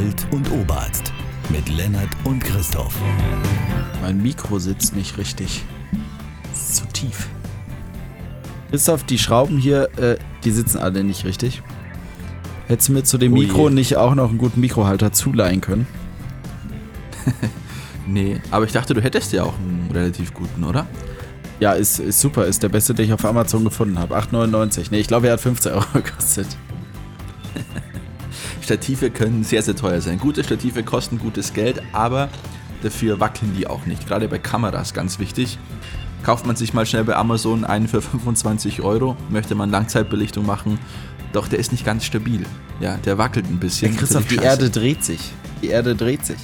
Alt- und Oberarzt mit Lennart und Christoph. Mein Mikro sitzt nicht richtig. Ist zu tief. Christoph, die Schrauben hier, äh, die sitzen alle nicht richtig. Hättest du mir zu dem Oh je. Mikro nicht auch noch einen guten Mikrohalter zuleihen können? Nee, aber ich dachte, du hättest ja auch einen relativ guten, oder? Ja, ist, ist super. Ist der beste, den ich auf Amazon gefunden habe. 8,99. Nee, ich glaube, er hat 15 Euro gekostet. Stative können sehr, sehr teuer sein. Gute Stative kosten gutes Geld, aber dafür wackeln die auch nicht. Gerade bei Kameras ganz wichtig. Kauft man sich mal schnell bei Amazon einen für 25 Euro, möchte man Langzeitbelichtung machen, doch der ist nicht ganz stabil. Ja, der wackelt ein bisschen. Ja, Christoph, die scheiße. Erde dreht sich. Die Erde dreht sich.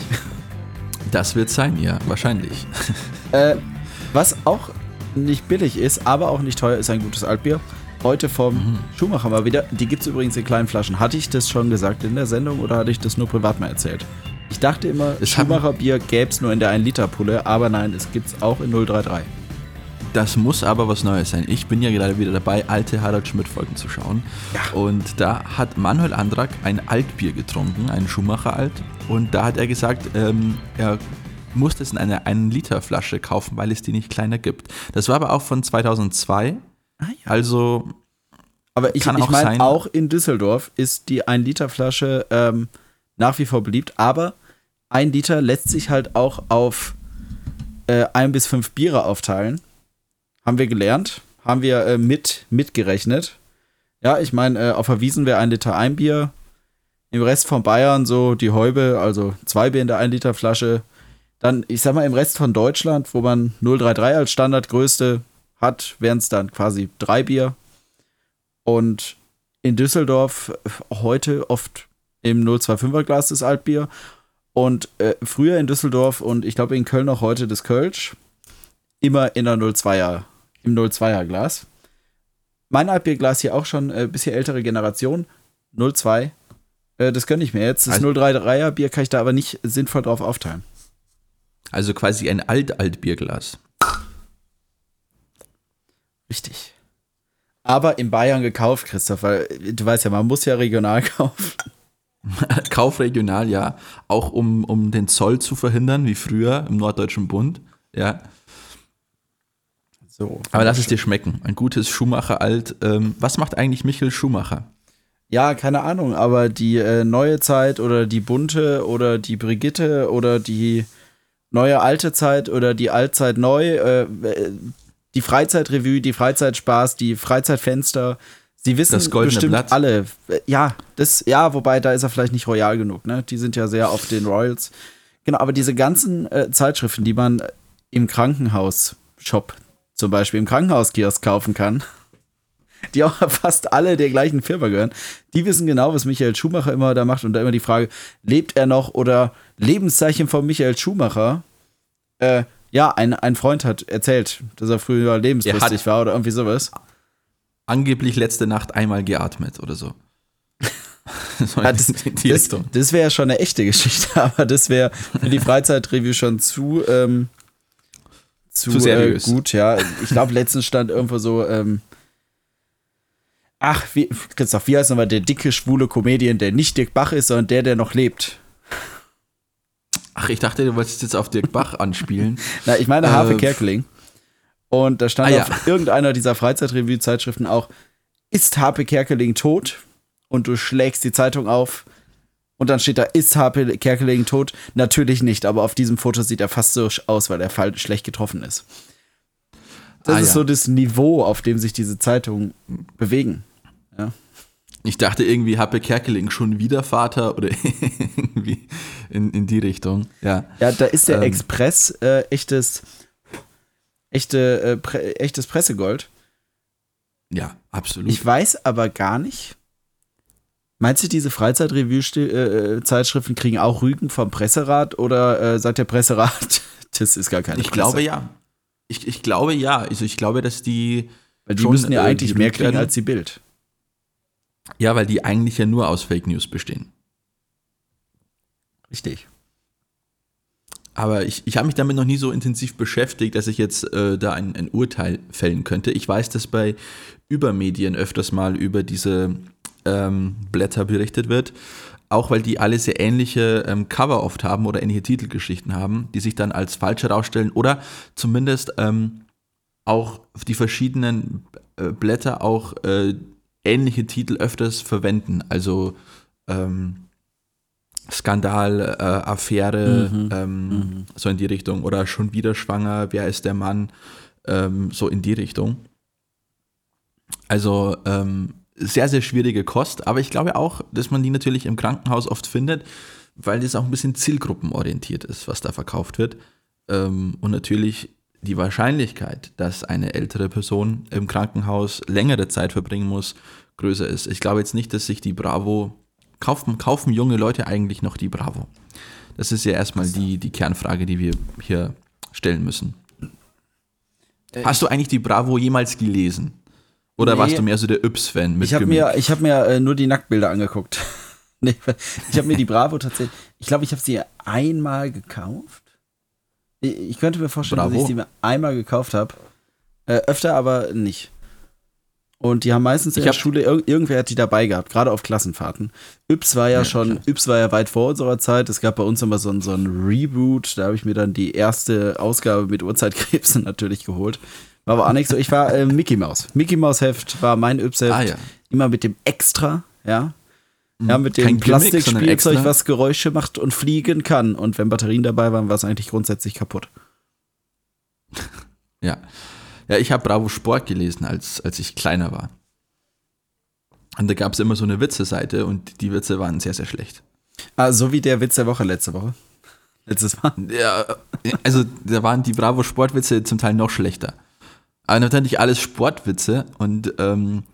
Das wird sein, ja, wahrscheinlich. Äh, was auch nicht billig ist, aber auch nicht teuer, ist ein gutes Altbier. Heute vom Mhm. Schuhmacher mal wieder. Die gibt es übrigens in kleinen Flaschen. Hatte ich das schon gesagt in der Sendung oder hatte ich das nur privat mal erzählt? Ich dachte immer, Es haben- Schuhmacher Bier gäbe es nur in der 1-Liter-Pulle, aber nein, es gibt es auch in 033. Das muss aber was Neues sein. Ich bin ja gerade wieder dabei, alte Harald Schmidt-Folgen zu schauen. Ja. Und da hat Manuel Andrak ein Altbier getrunken, ein Schumacher Alt. Und da hat er gesagt, ähm, er muss das in einer 1-Liter-Flasche kaufen, weil es die nicht kleiner gibt. Das war aber auch von 2002. Ah, Also, Aber ich, ich meine, auch in Düsseldorf ist die 1-Liter-Flasche ähm, nach wie vor beliebt, aber ein Liter lässt sich halt auch auf äh, ein bis fünf Biere aufteilen. Haben wir gelernt, haben wir äh, mit mitgerechnet. Ja, ich meine, äh, auf der Wiesen wäre ein Liter ein Bier. Im Rest von Bayern so die Häube, also zwei Bier in der 1-Liter-Flasche. Dann, ich sag mal, im Rest von Deutschland, wo man 033 als Standardgröße hat, wären es dann quasi drei Bier. Und in Düsseldorf äh, heute oft im 025er Glas das Altbier. Und äh, früher in Düsseldorf und ich glaube in Köln auch heute das Kölsch. Immer in der 02er, im 02er Glas. Mein Altbierglas hier auch schon ein äh, bisschen ältere Generation. 02. Äh, das gönne ich mir jetzt. Das Also- 033er Bier kann ich da aber nicht sinnvoll drauf aufteilen. also quasi ein Alt-Alt-Bierglas. Richtig. Aber in Bayern gekauft, Christoph, weil äh, du weißt ja, man muss ja regional kaufen. Kaufregional, ja. Auch um, um den Zoll zu verhindern, wie früher im Norddeutschen Bund. Ja. So. Aber lass es dir schmecken. Ein gutes Schumacher Alt. Ähm, was macht eigentlich Michael Schumacher? Ja, keine Ahnung, aber die äh, neue Zeit oder die bunte oder die Brigitte oder die neue alte Zeit oder die Altzeit neu, äh, die Freizeitrevue, die Freizeitspaß, die Freizeitfenster, sie wissen Das bestimmt Blatt. alle. Ja, das, ja, wobei da ist er vielleicht nicht royal genug, ne? Die sind ja sehr auf den Royals. Genau, aber diese ganzen äh, Zeitschriften, die man im Krankenhaus-Shop zum Beispiel im Krankenhauskiosk kaufen kann, die auch fast alle der gleichen Firma gehören, die wissen genau, was Michael Schumacher immer da macht und da immer die Frage, lebt er noch oder Lebenszeichen von Michael Schumacher? Äh, ja, ein, ein Freund hat erzählt, dass er früher lebenslustig Er war oder irgendwie sowas. Angeblich letzte Nacht einmal geatmet oder so. so das das, das wäre ja schon eine echte Geschichte, aber das wäre für die Freizeitreview schon zu, ähm, zu, Zu seriös. Äh, gut, ja. Ich glaube, letztens stand irgendwo so, ähm, ach, wie, Christoph, wie heißt nochmal der dicke, schwule Comedian, der nicht Dirk Bach ist, sondern der, der noch lebt? Ach, ich dachte, du wolltest jetzt auf Dirk Bach anspielen. Na, ich meine Äh, Harpe Kerkeling. Und da stand Ah, ja. auf irgendeiner dieser Freizeitreview-Zeitschriften auch, ist Harpe Kerkeling tot? Und du schlägst die Zeitung auf und dann steht da, ist Harpe Kerkeling tot? Natürlich nicht, aber auf diesem Foto sieht er fast so aus, weil er fall- schlecht getroffen ist. Das Ah, ist ja. so das Niveau, auf dem sich diese Zeitungen bewegen. Ich dachte irgendwie, Happe Kerkeling schon wieder Vater oder irgendwie in, in die Richtung. Ja. Ja, da ist der Ähm. Express äh, echtes, echte, äh, pre echtes Pressegold. Ja, absolut. Ich weiß aber gar nicht. Meinst du, diese Freizeitrevue-Zeitschriften kriegen auch Rügen vom Presserat oder äh, sagt der Presserat, das ist gar keine Ich Presse? glaube ja. Ich, ich glaube ja. Also ich glaube, dass die. Weil die müssen ja äh, eigentlich mehr kriegen als die Bild. Ja, weil die eigentlich ja nur aus Fake News bestehen. Richtig. Aber ich, ich habe mich damit noch nie so intensiv beschäftigt, dass ich jetzt äh, da ein, ein Urteil fällen könnte. Ich weiß, dass bei Übermedien öfters mal über diese ähm, Blätter berichtet wird. Auch weil die alle sehr ähnliche ähm, Cover oft haben oder ähnliche Titelgeschichten haben, die sich dann als falsch herausstellen oder zumindest ähm, auch die verschiedenen äh, Blätter auch äh, ähnliche Titel öfters verwenden. Also ähm, Skandal, äh, Affäre, Mhm. ähm, Mhm. so in die Richtung. Oder schon wieder schwanger, wer ist der Mann? Ähm, so in die Richtung. Also ähm, sehr, sehr schwierige Kost, aber ich glaube auch, dass man die natürlich im Krankenhaus oft findet, weil das auch ein bisschen zielgruppenorientiert ist, was da verkauft wird. Ähm, und natürlich die Wahrscheinlichkeit, dass eine ältere Person im Krankenhaus längere Zeit verbringen muss, größer ist. Ich glaube jetzt nicht, dass sich die Bravo kaufen, kaufen junge Leute eigentlich noch die Bravo? Das ist ja erstmal die, die Kernfrage, die wir hier stellen müssen. Hast du eigentlich die Bravo jemals gelesen? Oder Nee. warst du mehr so der Yps-Fan Ich habe mir, ich hab mir äh, nur die Nacktbilder angeguckt. nee, ich habe mir die Bravo tatsächlich. Ich glaube, ich habe sie einmal gekauft. Ich, könnte mir vorstellen, dass Bravo. ich sie mir einmal gekauft habe. Äh, öfter aber nicht. Und die haben meistens in der Schule, ir irgendwer hat die dabei gehabt, gerade auf Klassenfahrten. Yps war ja, Ja, schon, klar. Yps war ja weit vor unserer Zeit. Es gab bei uns immer so ein, so ein Reboot. Da habe ich mir dann die erste Ausgabe mit Uhrzeitkrebsen natürlich geholt. War aber auch nicht so. Ich war äh, Mickey Mouse. Mickey Mouse Heft war mein Yps-Heft. Ah, ja. Immer mit dem Extra, ja. Ja, mit dem Plastikspielzeug, was Geräusche macht und fliegen kann. Und wenn Batterien dabei waren, war es eigentlich grundsätzlich kaputt. Ja. Ja, ich habe Bravo Sport gelesen, als, als ich kleiner war. Und da gab es immer so eine Witze-Seite und die Witze waren sehr, sehr schlecht. Ah, so wie der Witz der Woche letzte Woche. Letztes Mal. Ja, also da waren die Bravo Sportwitze zum Teil noch schlechter. Aber natürlich alles Sportwitze und ähm,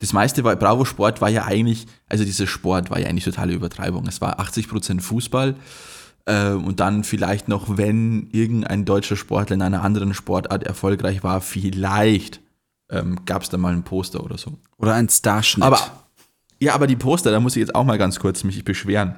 das meiste bei Bravo Sport war ja eigentlich, also dieser Sport war ja eigentlich totale Übertreibung. Es war 80% Fußball äh, und dann vielleicht noch, wenn irgendein deutscher Sportler in einer anderen Sportart erfolgreich war, vielleicht ähm, gab es da mal ein Poster oder so. Oder ein Starschnitt. Aber ja, aber die Poster, da muss ich jetzt auch mal ganz kurz mich beschweren.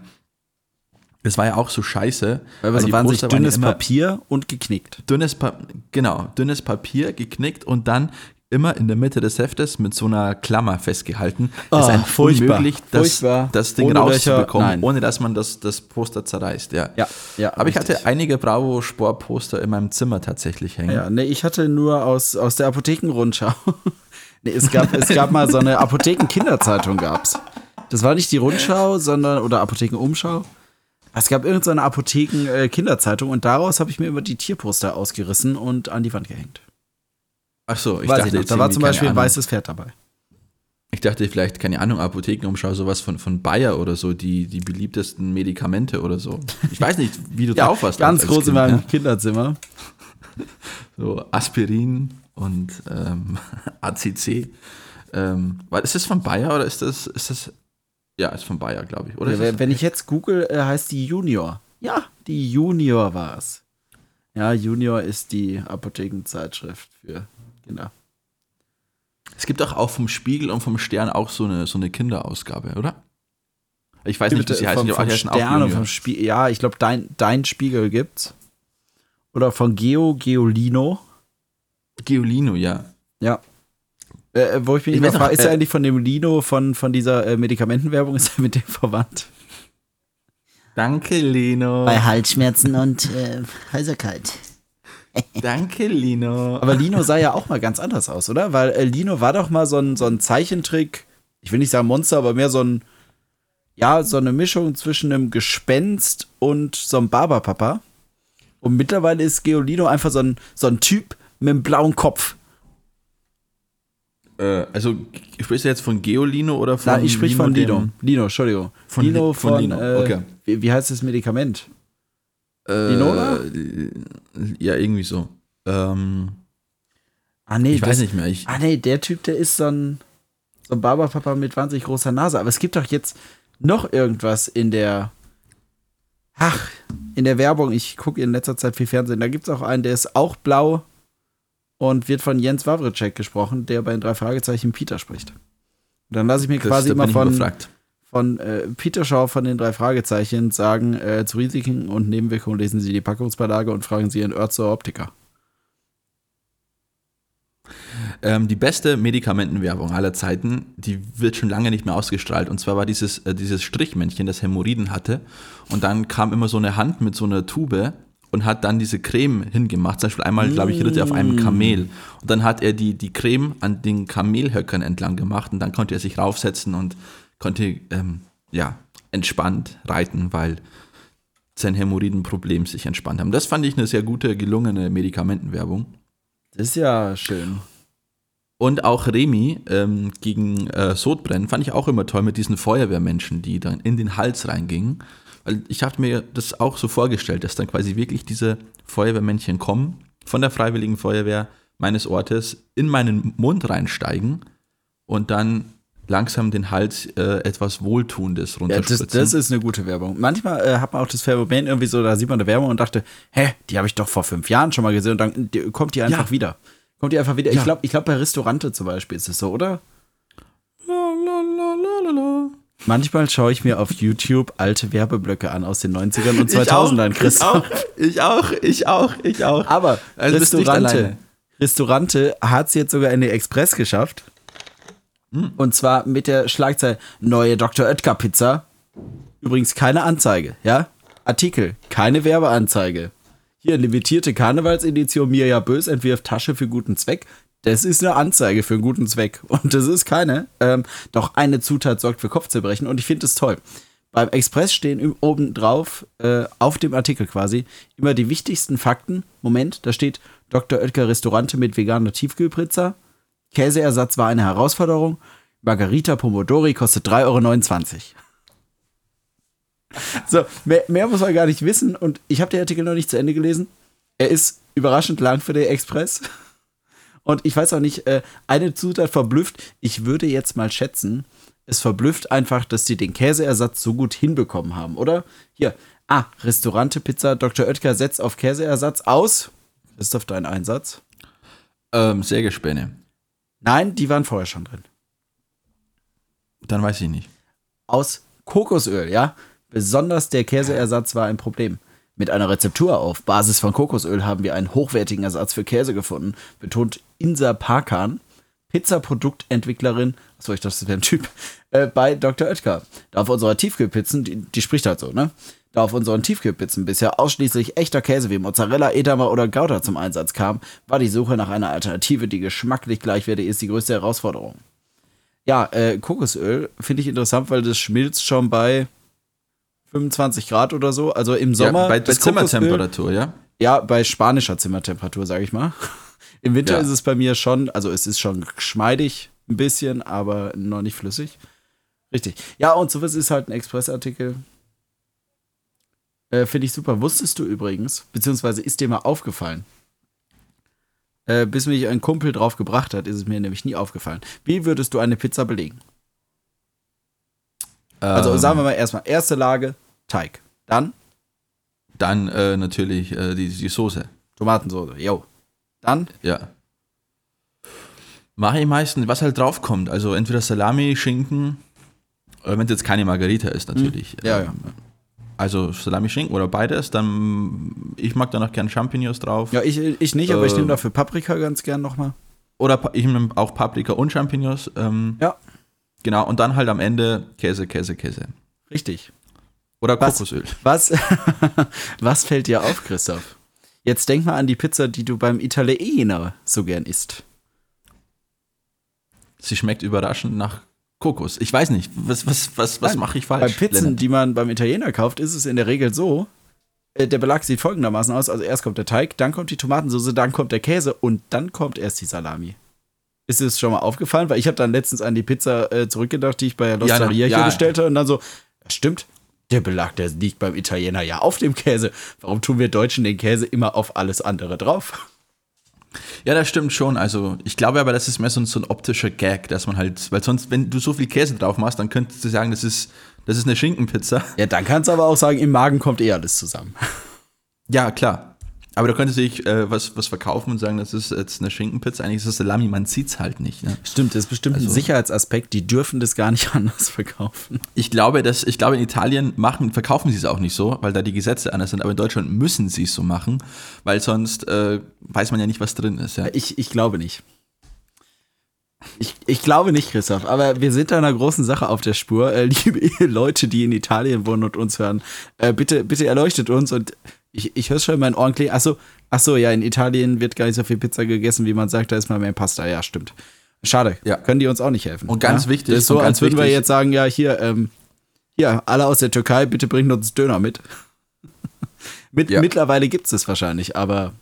Das war ja auch so scheiße. Weil die so wahnsinnig Poster waren ja dünnes Papier und geknickt. dünnes pa genau, dünnes Papier geknickt und dann immer in der Mitte des Heftes mit so einer Klammer festgehalten. Ah, es ist ein furchtbar, unmöglich, das, furchtbar. das Ding Ohne rauszubekommen, Löcher, ohne dass man das, das Poster zerreißt. Ja. Ja, ja. Aber ich richtig. hatte einige Bravo Sport Poster in meinem Zimmer tatsächlich hängen. Ja, nee, ich hatte nur aus, aus der Apothekenrundschau. nee, es gab, es gab mal so eine Apotheken-Kinderzeitung gab's. Das war nicht die Rundschau, sondern, oder Apothekenumschau. Es gab irgendeine Apotheken-Kinderzeitung und daraus habe ich mir immer die Tierposter ausgerissen und an die Wand gehängt. Ach so, ich Weiß dachte ich Da war zum Beispiel ein Ahnung. weißes Pferd dabei. Ich dachte vielleicht, keine Ahnung, Apothekenumschau, sowas von, von Bayer oder so, die, die beliebtesten Medikamente oder so. Ich weiß nicht, wie du drauf warst. ganz groß in Kind, meinem ne? Kinderzimmer. So Aspirin und ähm, ACC. Ähm, ist das von Bayer oder ist das, ist das, ja, ist von Bayer, glaube ich. Oder Ja, wenn das, ich jetzt google, äh, heißt die Junior. Ja, die Junior war es. Ja, Junior ist die Apothekenzeitschrift für Kinder. es gibt doch auch vom Spiegel und vom Stern auch so eine, so eine Kinderausgabe, oder? Ich weiß nicht, wie sie heißen. vom, die vom heißen auch Stern und vom Spiegel. Ja, ich glaube, dein, dein Spiegel gibt's. Oder von Geo, Geolino. Geolino, ja. Ja. Äh, wo ich mich Ich immer frage, ist er äh, eigentlich von dem Lino von, von dieser äh, Medikamentenwerbung, ist er mit dem verwandt? Danke, Lino. Bei Halsschmerzen und äh, Heiserkeit. Danke, Lino. Aber Lino sah ja auch mal ganz anders aus, oder? Weil äh, Lino war doch mal so ein, so ein Zeichentrick, ich will nicht sagen Monster, aber mehr so ein, ja, so eine Mischung zwischen einem Gespenst und so einem Barberpapa. Und mittlerweile ist Geolino einfach so ein, so ein Typ mit einem blauen Kopf. äh, also, sprichst du jetzt von Geolino oder von Nein, ich sprich von dem- Lino. Lino, Entschuldigung. Von Lino Li- von von, Lino, äh, okay. wie, wie heißt das Medikament? Äh, Linola? Ja, irgendwie so. Ähm, Ah, nee, ich weiß das- nicht mehr. Ich, Ah, nee, der Typ, der ist so ein, so ein Barberpapa mit wahnsinnig großer Nase. Aber es gibt doch jetzt noch irgendwas in der. Ach, in der Werbung. Ich gucke in letzter Zeit viel Fernsehen. Da gibt es auch einen, der ist auch blau und wird von Jens Wawritschek gesprochen, der bei den drei Fragezeichen Peter spricht. Und dann lasse ich mir das, quasi immer von. Von äh, Peter Shaw von den drei Fragezeichen sagen, äh, zu Risiken und Nebenwirkungen lesen Sie die Packungsbeilage und fragen Sie Ihren Örtser Optiker. Ähm, die beste Medikamentenwerbung aller Zeiten, die wird schon lange nicht mehr ausgestrahlt. Und zwar war dieses, äh, dieses Strichmännchen, das Hämorrhoiden hatte. Und dann kam immer so eine Hand mit so einer Tube und hat dann diese Creme hingemacht. Zum Beispiel einmal, glaube ich, ritt er auf einem Kamel. Und dann hat er die, die Creme an den Kamelhöckern entlang gemacht und dann konnte er sich raufsetzen und konnte ähm, ja, entspannt reiten, weil sein Hämorrhoidenproblem sich entspannt haben. Das fand ich eine sehr gute, gelungene Medikamentenwerbung. Das ist ja schön. Und auch Remi ähm, gegen äh, Sodbrennen fand ich auch immer toll mit diesen Feuerwehrmenschen, die dann in den Hals reingingen. Weil ich hatte mir das auch so vorgestellt, dass dann quasi wirklich diese Feuerwehrmännchen kommen, von der Freiwilligen Feuerwehr meines Ortes in meinen Mund reinsteigen und dann langsam den Hals äh, etwas Wohltuendes Ja, runterspritzen. das, das ist eine gute Werbung. Manchmal äh, hat man auch das Phänomen irgendwie so, da sieht man eine Werbung und dachte, hä, die habe ich doch vor fünf Jahren schon mal gesehen und dann die, kommt die einfach Ja. wieder. Kommt die einfach wieder. Ich Ja. glaube, ich glaub, bei Restaurante zum Beispiel ist es so, oder? Manchmal schaue ich mir auf YouTube alte Werbeblöcke an aus den 90ern und 2000ern, Christoph. Ich auch, ich auch, ich auch. Aber Also Restaurante. Restaurante hat es jetzt sogar in den Express geschafft. Hm. Und zwar mit der Schlagzeile Neue Dr. Oetker Pizza. Übrigens keine Anzeige, ja? Artikel, keine Werbeanzeige. Hier limitierte Karnevalsedition Mirja Bös entwirft Tasche für guten Zweck. Das ist eine Anzeige für einen guten Zweck. Und das ist keine. Ähm, doch eine Zutat sorgt für Kopfzerbrechen und ich finde es toll. Beim Express stehen oben drauf, äh, auf dem Artikel quasi, immer die wichtigsten Fakten. Moment, da steht Dr. Oetker Restaurante mit veganer Tiefkühlpizza. Käseersatz war eine Herausforderung. Margarita Pomodori kostet 3,29 Euro. So, mehr, mehr muss man gar nicht wissen. Und ich habe den Artikel noch nicht zu Ende gelesen. Er ist überraschend lang für den Express. Und ich weiß auch nicht, äh, eine Zutat verblüfft. Ich würde jetzt mal schätzen, es verblüfft einfach, dass sie den Käseersatz so gut hinbekommen haben, oder? Hier, ah, Restaurante Pizza Dr. Oetker setzt auf Käseersatz aus. Christoph, dein Einsatz? Ähm, Sägespäne. Nein, die waren vorher schon drin. Dann weiß ich nicht. Aus Kokosöl, ja? Besonders der Käseersatz war ein Problem. Mit einer Rezeptur auf Basis von Kokosöl haben wir einen hochwertigen Ersatz für Käse gefunden, betont Insa Parkan, Pizzaproduktentwicklerin, achso, ich dachte, das wäre ein Typ, äh, bei Dr. Oetker. Da auf unserer Tiefkühlpizzen, die, die spricht halt so, ne? Da auf unseren Tiefkühlpizzen bisher ausschließlich echter Käse wie Mozzarella, Edamer oder Gouda zum Einsatz kam, war die Suche nach einer Alternative, die geschmacklich gleichwertig ist, die größte Herausforderung. Ja, äh, Kokosöl finde ich interessant, weil das schmilzt schon bei 25 Grad oder so. Also im Sommer. ja, bei, bei Zimmertemperatur, ja? ja, bei spanischer Zimmertemperatur, sage ich mal. Im Winter Ja. ist es bei mir schon, also es ist schon geschmeidig ein bisschen, aber noch nicht flüssig. Richtig. Ja, und sowas ist halt ein Expressartikel. Äh, Finde ich super. Wusstest du übrigens, beziehungsweise ist dir mal aufgefallen, äh, bis mich ein Kumpel drauf gebracht hat, ist es mir nämlich nie aufgefallen. Wie würdest du eine Pizza belegen? Also Ähm, sagen wir mal erstmal, erste Lage, Teig. Dann Dann äh, natürlich äh, die, die Soße. Tomatensoße. Jo. Dann Ja. Mache ich meistens, was halt draufkommt. Also entweder Salami, Schinken, oder wenn es jetzt keine Margarita ist, natürlich. Ja, Ähm, ja. Also Salami, Schinken oder beides. Dann, ich mag da noch gern Champignons drauf. Ja, ich, ich nicht, aber ich Äh, nehme dafür Paprika ganz gern nochmal. Oder ich nehme auch Paprika und Champignons. Ähm, Ja. Genau, und dann halt am Ende Käse, Käse, Käse. Richtig. Oder Was? Kokosöl. Was, was fällt dir auf, Christoph? Jetzt denk mal an die Pizza, die du beim Italiener so gern isst. Sie schmeckt überraschend nach Kokos. Ich weiß nicht, was, was, was, was mache ich Bei falsch? Pizzen, Lennart? die man beim Italiener kauft, ist es in der Regel so, äh, der Belag sieht folgendermaßen aus. Also erst kommt der Teig, dann kommt die Tomatensauce, dann kommt der Käse und dann kommt erst die Salami. Ist es schon mal aufgefallen? Weil ich habe dann letztens an die Pizza äh, zurückgedacht, die ich bei der Ja, Losteria ja. hier bestellt habe und dann so, ja, stimmt, der Belag, der liegt beim Italiener ja auf dem Käse. Warum tun wir Deutschen den Käse immer auf alles andere drauf? Ja, das stimmt schon. Also, ich glaube aber, das ist mehr so ein, so ein optischer Gag, dass man halt, weil sonst, wenn du so viel Käse drauf machst, dann könntest du sagen, das ist, das ist eine Schinkenpizza. Ja, dann kannst du aber auch sagen, im Magen kommt eh alles zusammen. Ja, klar. Aber da könntest du dich äh, was, was verkaufen und sagen, das ist jetzt eine Schinkenpizza. Eigentlich ist das Salami, man sieht's halt nicht. Ne? Stimmt, das ist bestimmt ein Also- Sicherheitsaspekt. Die dürfen das gar nicht anders verkaufen. Ich glaube, dass, ich glaube, in Italien machen, verkaufen sie es auch nicht so, weil da die Gesetze anders sind. Aber in Deutschland müssen sie es so machen, weil sonst äh, weiß man ja nicht, was drin ist. Ja. Ich, ich glaube nicht. Ich, ich glaube nicht, Christoph, aber wir sind da einer großen Sache auf der Spur. Äh, liebe Leute, die in Italien wohnen und uns hören, äh, bitte, bitte erleuchtet uns und ich, ich höre schon in meinen Ohren klingen. Achso, achso, ja, in Italien wird gar nicht so viel Pizza gegessen, wie man sagt, da ist mal mehr Pasta. Ja, stimmt. Schade. Ja. Können die uns auch nicht helfen. Und ganz ja? wichtig, Das ist so, als würden wir wichtig- jetzt sagen, ja, hier, ähm, hier, alle aus der Türkei, bitte bringt uns Döner mit. mit Ja. Mittlerweile gibt es es wahrscheinlich, aber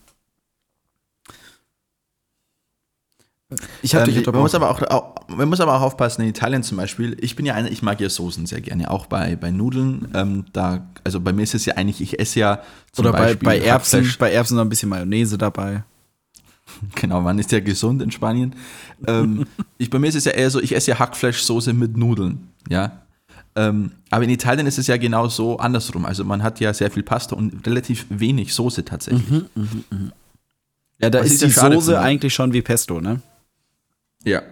ich habe Ähm, dich man, muss aber auch, auch, man muss aber auch aufpassen, in Italien zum Beispiel, ich bin ja einer, ich mag ja Soßen sehr gerne, auch bei, bei Nudeln. Ähm, da, also bei mir ist es ja eigentlich, ich esse ja zum Oder bei, Beispiel bei Erbsen, Hackfleisch. bei Erbsen noch ein bisschen Mayonnaise dabei. Genau, man ist ja gesund in Spanien. ähm, ich, bei mir ist es ja eher so, ich esse ja Hackfleischsoße mit Nudeln, ja. Ähm, aber in Italien ist es ja genau so andersrum. Also man hat ja sehr viel Pasta und relativ wenig Soße tatsächlich. Ja, da Was ist die Soße eigentlich schon wie Pesto, ne? Ja.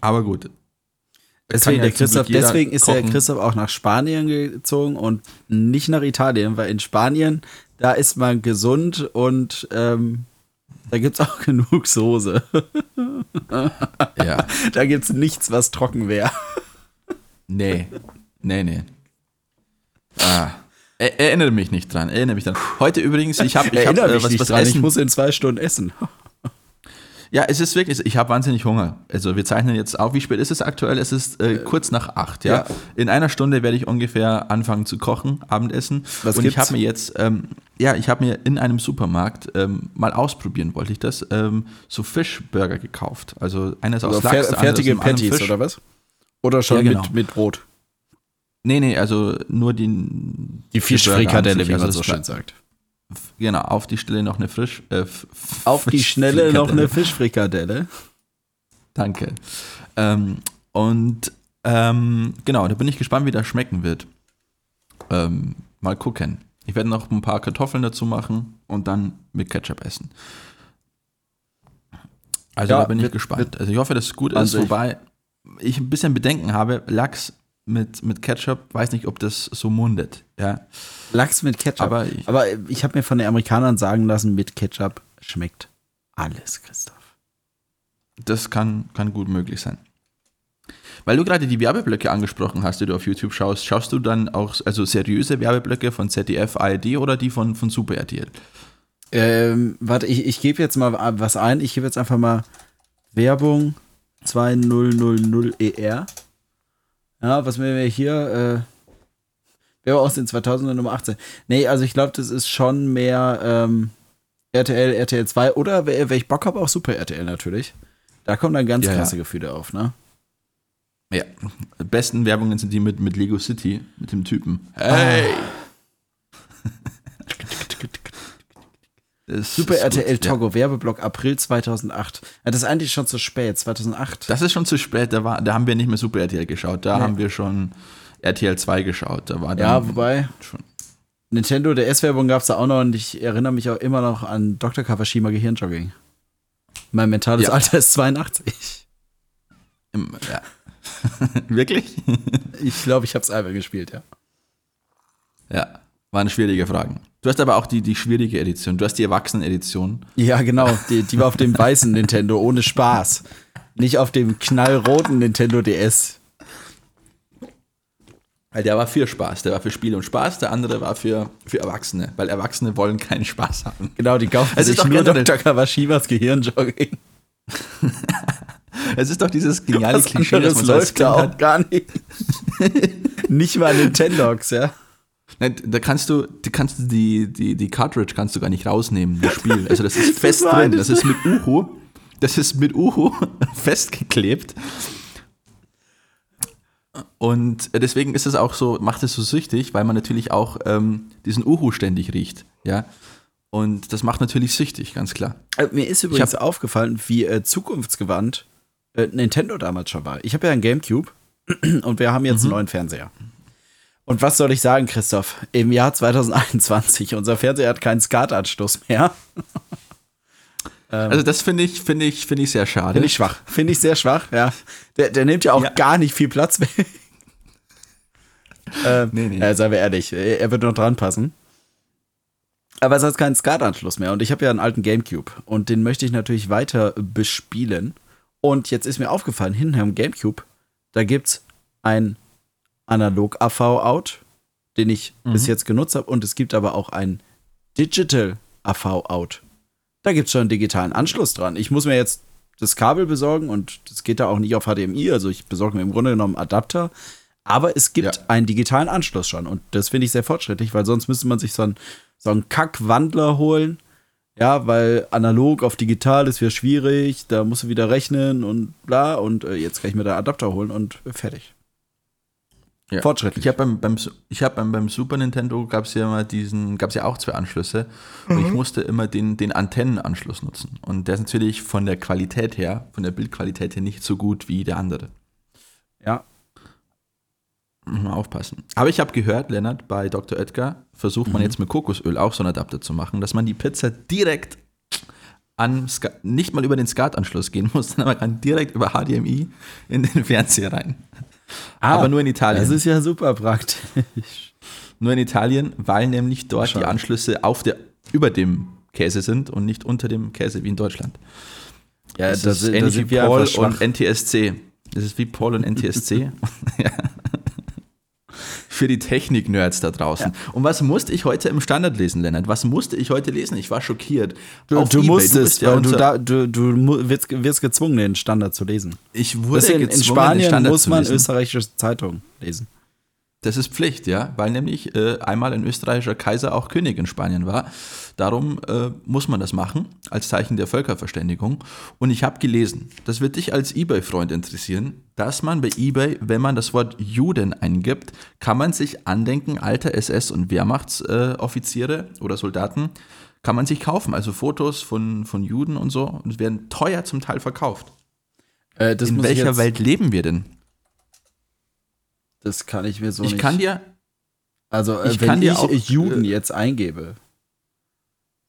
Aber gut. Es Deswegen, ja Christoph, deswegen ist der. Christoph auch nach Spanien gezogen und nicht nach Italien, weil in Spanien, da ist man gesund und ähm, da gibt es auch genug Soße. Ja. Da gibt es nichts, was trocken wäre. Nee. Nee, nee. Ah. Er, erinnere mich nicht dran. Erinnere mich dran. Heute übrigens, ich habe ich hab, äh, was, nicht was dran, ich essen. muss in zwei Stunden essen. Ja, es ist wirklich, ich habe wahnsinnig Hunger. Also wir zeichnen jetzt auf, wie spät ist es aktuell? Es ist äh, kurz nach acht, ja? ja. In einer Stunde werde ich ungefähr anfangen zu kochen, Abendessen. Was Und ich gibt's? habe mir jetzt, ähm, ja, ich habe mir in einem Supermarkt ähm, mal ausprobieren, wollte ich das, ähm, so Fischburger gekauft. Also einer ist aus Also Lachs, fer fertige Patties, Fisch. oder was? Oder schon Ja, genau. mit, mit Brot. Nee, nee, also nur die Die Fischfrikadelle, wie Also man so schön sagt. Genau, auf die Stelle noch eine Frisch. Äh, Auf die Schnelle noch eine Fischfrikadelle. Danke. Ähm, und ähm, genau, da bin ich gespannt, wie das schmecken wird. Ähm, mal gucken. Ich werde noch ein paar Kartoffeln dazu machen und dann mit Ketchup essen. Also Ja, da bin ich wird- gespannt. Also ich hoffe, dass es gut ist, sich. wobei ich ein bisschen Bedenken habe, Lachs mit, mit Ketchup, weiß nicht, ob das so mundet. Ja, Lachs mit Ketchup. Aber Aber ich- ich, ich habe mir von den Amerikanern sagen lassen, mit Ketchup schmeckt alles, Christoph. das kann, kann gut möglich sein. Weil du gerade die Werbeblöcke angesprochen hast, die du auf YouTube schaust, schaust du dann auch also seriöse Werbeblöcke von ZDF, ARD oder die von, von Super RTL? Ähm, warte, ich, ich gebe jetzt mal was ein. Ich gebe jetzt einfach mal Werbung 2000ER. Ja, was wir hier, äh, Werbung aus den 2000er Nummer 18. Nee, also ich glaube, das ist schon mehr ähm, RTL, RTL 2 oder wer, wer ich Bock habe, auch Super RTL natürlich. Da kommen dann ganz Ja, ja. krasse Gefühle auf, ne? Ja. Besten Werbungen sind die mit, mit Lego City, mit dem Typen. Hey! Das Super ist gut, RTL ja. Togo, Werbeblock April 2008. Ja, das ist eigentlich schon zu spät, 2008. Das ist schon zu spät, da, war, da haben wir nicht mehr Super RTL geschaut, da Nee. haben wir schon RTL 2 geschaut. Da war dann ja, wobei, schon. Nintendo DS-Werbung gab es da auch noch und ich erinnere mich auch immer noch an Dr. Kawashima Gehirnjogging. Mein mentales Ja. Alter ist 82. Im, ja. Wirklich? Ich glaube, ich habe es einmal gespielt, ja. Ja, waren schwierige Fragen. Du hast aber auch die, die schwierige Edition. Du hast die Erwachsenen-Edition. Ja, genau. Die, die war auf dem weißen Nintendo ohne Spaß. Nicht auf dem knallroten Nintendo DS. Weil der war für Spaß. Der war für Spiel und Spaß. Der andere war für, für Erwachsene. Weil Erwachsene wollen keinen Spaß haben. Genau, die kaufen Es sich doch nur generell- Dr. Kawashimas Gehirnjogging. Es ist doch dieses geniale Was Klischee, anderes man läuft da auch hat. gar nicht. nicht mal Nintendogs, ja. Nein, da kannst du, du kannst die, die, die Cartridge kannst du gar nicht rausnehmen, das Spiel. Also das ist fest war drin. Das ist mit Uhu. Das ist mit Uhu festgeklebt. Und deswegen ist es auch so, macht es so süchtig, weil man natürlich auch ähm, diesen Uhu ständig riecht. Ja. Und das macht natürlich süchtig, ganz klar. Äh, Mir ist übrigens aufgefallen, wie äh, zukunftsgewandt äh, Nintendo damals schon war. Ich habe ja einen Gamecube und wir haben jetzt einen neuen Fernseher. Und was soll ich sagen, Christoph? Im Jahr 2021, unser Fernseher hat keinen SCART-Anschluss mehr. Also das finde ich, finde ich, finde ich sehr schade. Finde ich schwach. Finde ich sehr schwach, ja. Der, der nimmt ja auch Ja. gar nicht viel Platz weg. ähm, Nee, nee. Ja, seien wir ehrlich, er wird noch dran passen. Aber es hat keinen SCART-Anschluss mehr und ich habe ja einen alten Gamecube und den möchte ich natürlich weiter bespielen. Und jetzt ist mir aufgefallen, hinten am Gamecube, da gibt es ein Analog-AV-Out, den ich Mhm. bis jetzt genutzt habe und es gibt aber auch ein Digital-AV-Out. Da gibt es schon einen digitalen Anschluss dran. Ich muss mir jetzt das Kabel besorgen und das geht da auch nicht auf HDMI, also ich besorge mir im Grunde genommen Adapter. Aber es gibt Ja. einen digitalen Anschluss schon und das finde ich sehr fortschrittlich, weil sonst müsste man sich so einen, so einen Kackwandler holen. Ja, weil analog auf digital ist wieder schwierig, da musst du wieder rechnen und bla und äh, jetzt kann ich mir da Adapter holen und fertig. Ja. Fortschrittlich. Ich habe beim, beim, ich hab beim, beim Super Nintendo gab es ja immer diesen, gab es ja auch zwei Anschlüsse und Mhm. ich musste immer den, den Antennenanschluss nutzen. Und der ist natürlich von der Qualität her, von der Bildqualität her nicht so gut wie der andere. Ja, Muss man aufpassen. Aber ich habe gehört, Lennart, bei Dr. Oetker versucht Mhm. man jetzt mit Kokosöl auch so einen Adapter zu machen, dass man die Pizza direkt an, Ska- nicht mal über den SCART-Anschluss gehen muss, sondern man kann direkt über HDMI in den Fernseher rein. Aber nur in Italien. Ah, Das ist ja super praktisch. Nur in Italien, weil nämlich dort Schade. die Anschlüsse auf der, über dem Käse sind und nicht unter dem Käse wie in Deutschland. Ja, das ist ähnlich wie Paul und NTSC. Das ist wie Paul und NTSC. ja. Für die Technik-Nerds da draußen. Und was musste ich heute im Standard lesen, Lennart? Was musste ich heute lesen? Ich war schockiert. Du, du musstest, bist ja weil du, da, du, du wirst, wirst gezwungen, den Standard zu lesen. ich wurde in, in gezwungen, den Spanien Standard muss man österreichische Zeitung lesen. Das ist Pflicht, ja, weil nämlich äh, einmal ein österreichischer Kaiser auch König in Spanien war. Darum äh, muss man das machen, als Zeichen der Völkerverständigung. Und ich habe gelesen, das wird dich als eBay-Freund interessieren, dass man bei eBay, wenn man das Wort Juden eingibt, kann man sich Andenken alter SS- und Wehrmachtsoffiziere äh, oder Soldaten, kann man sich kaufen. Also Fotos von, von Juden und so. Und es werden teuer zum Teil verkauft. Äh, in welcher Welt leben wir denn? Das kann ich mir so ich nicht. kann dir also, äh, ich wenn kann dir ich auch, Juden äh, jetzt eingebe,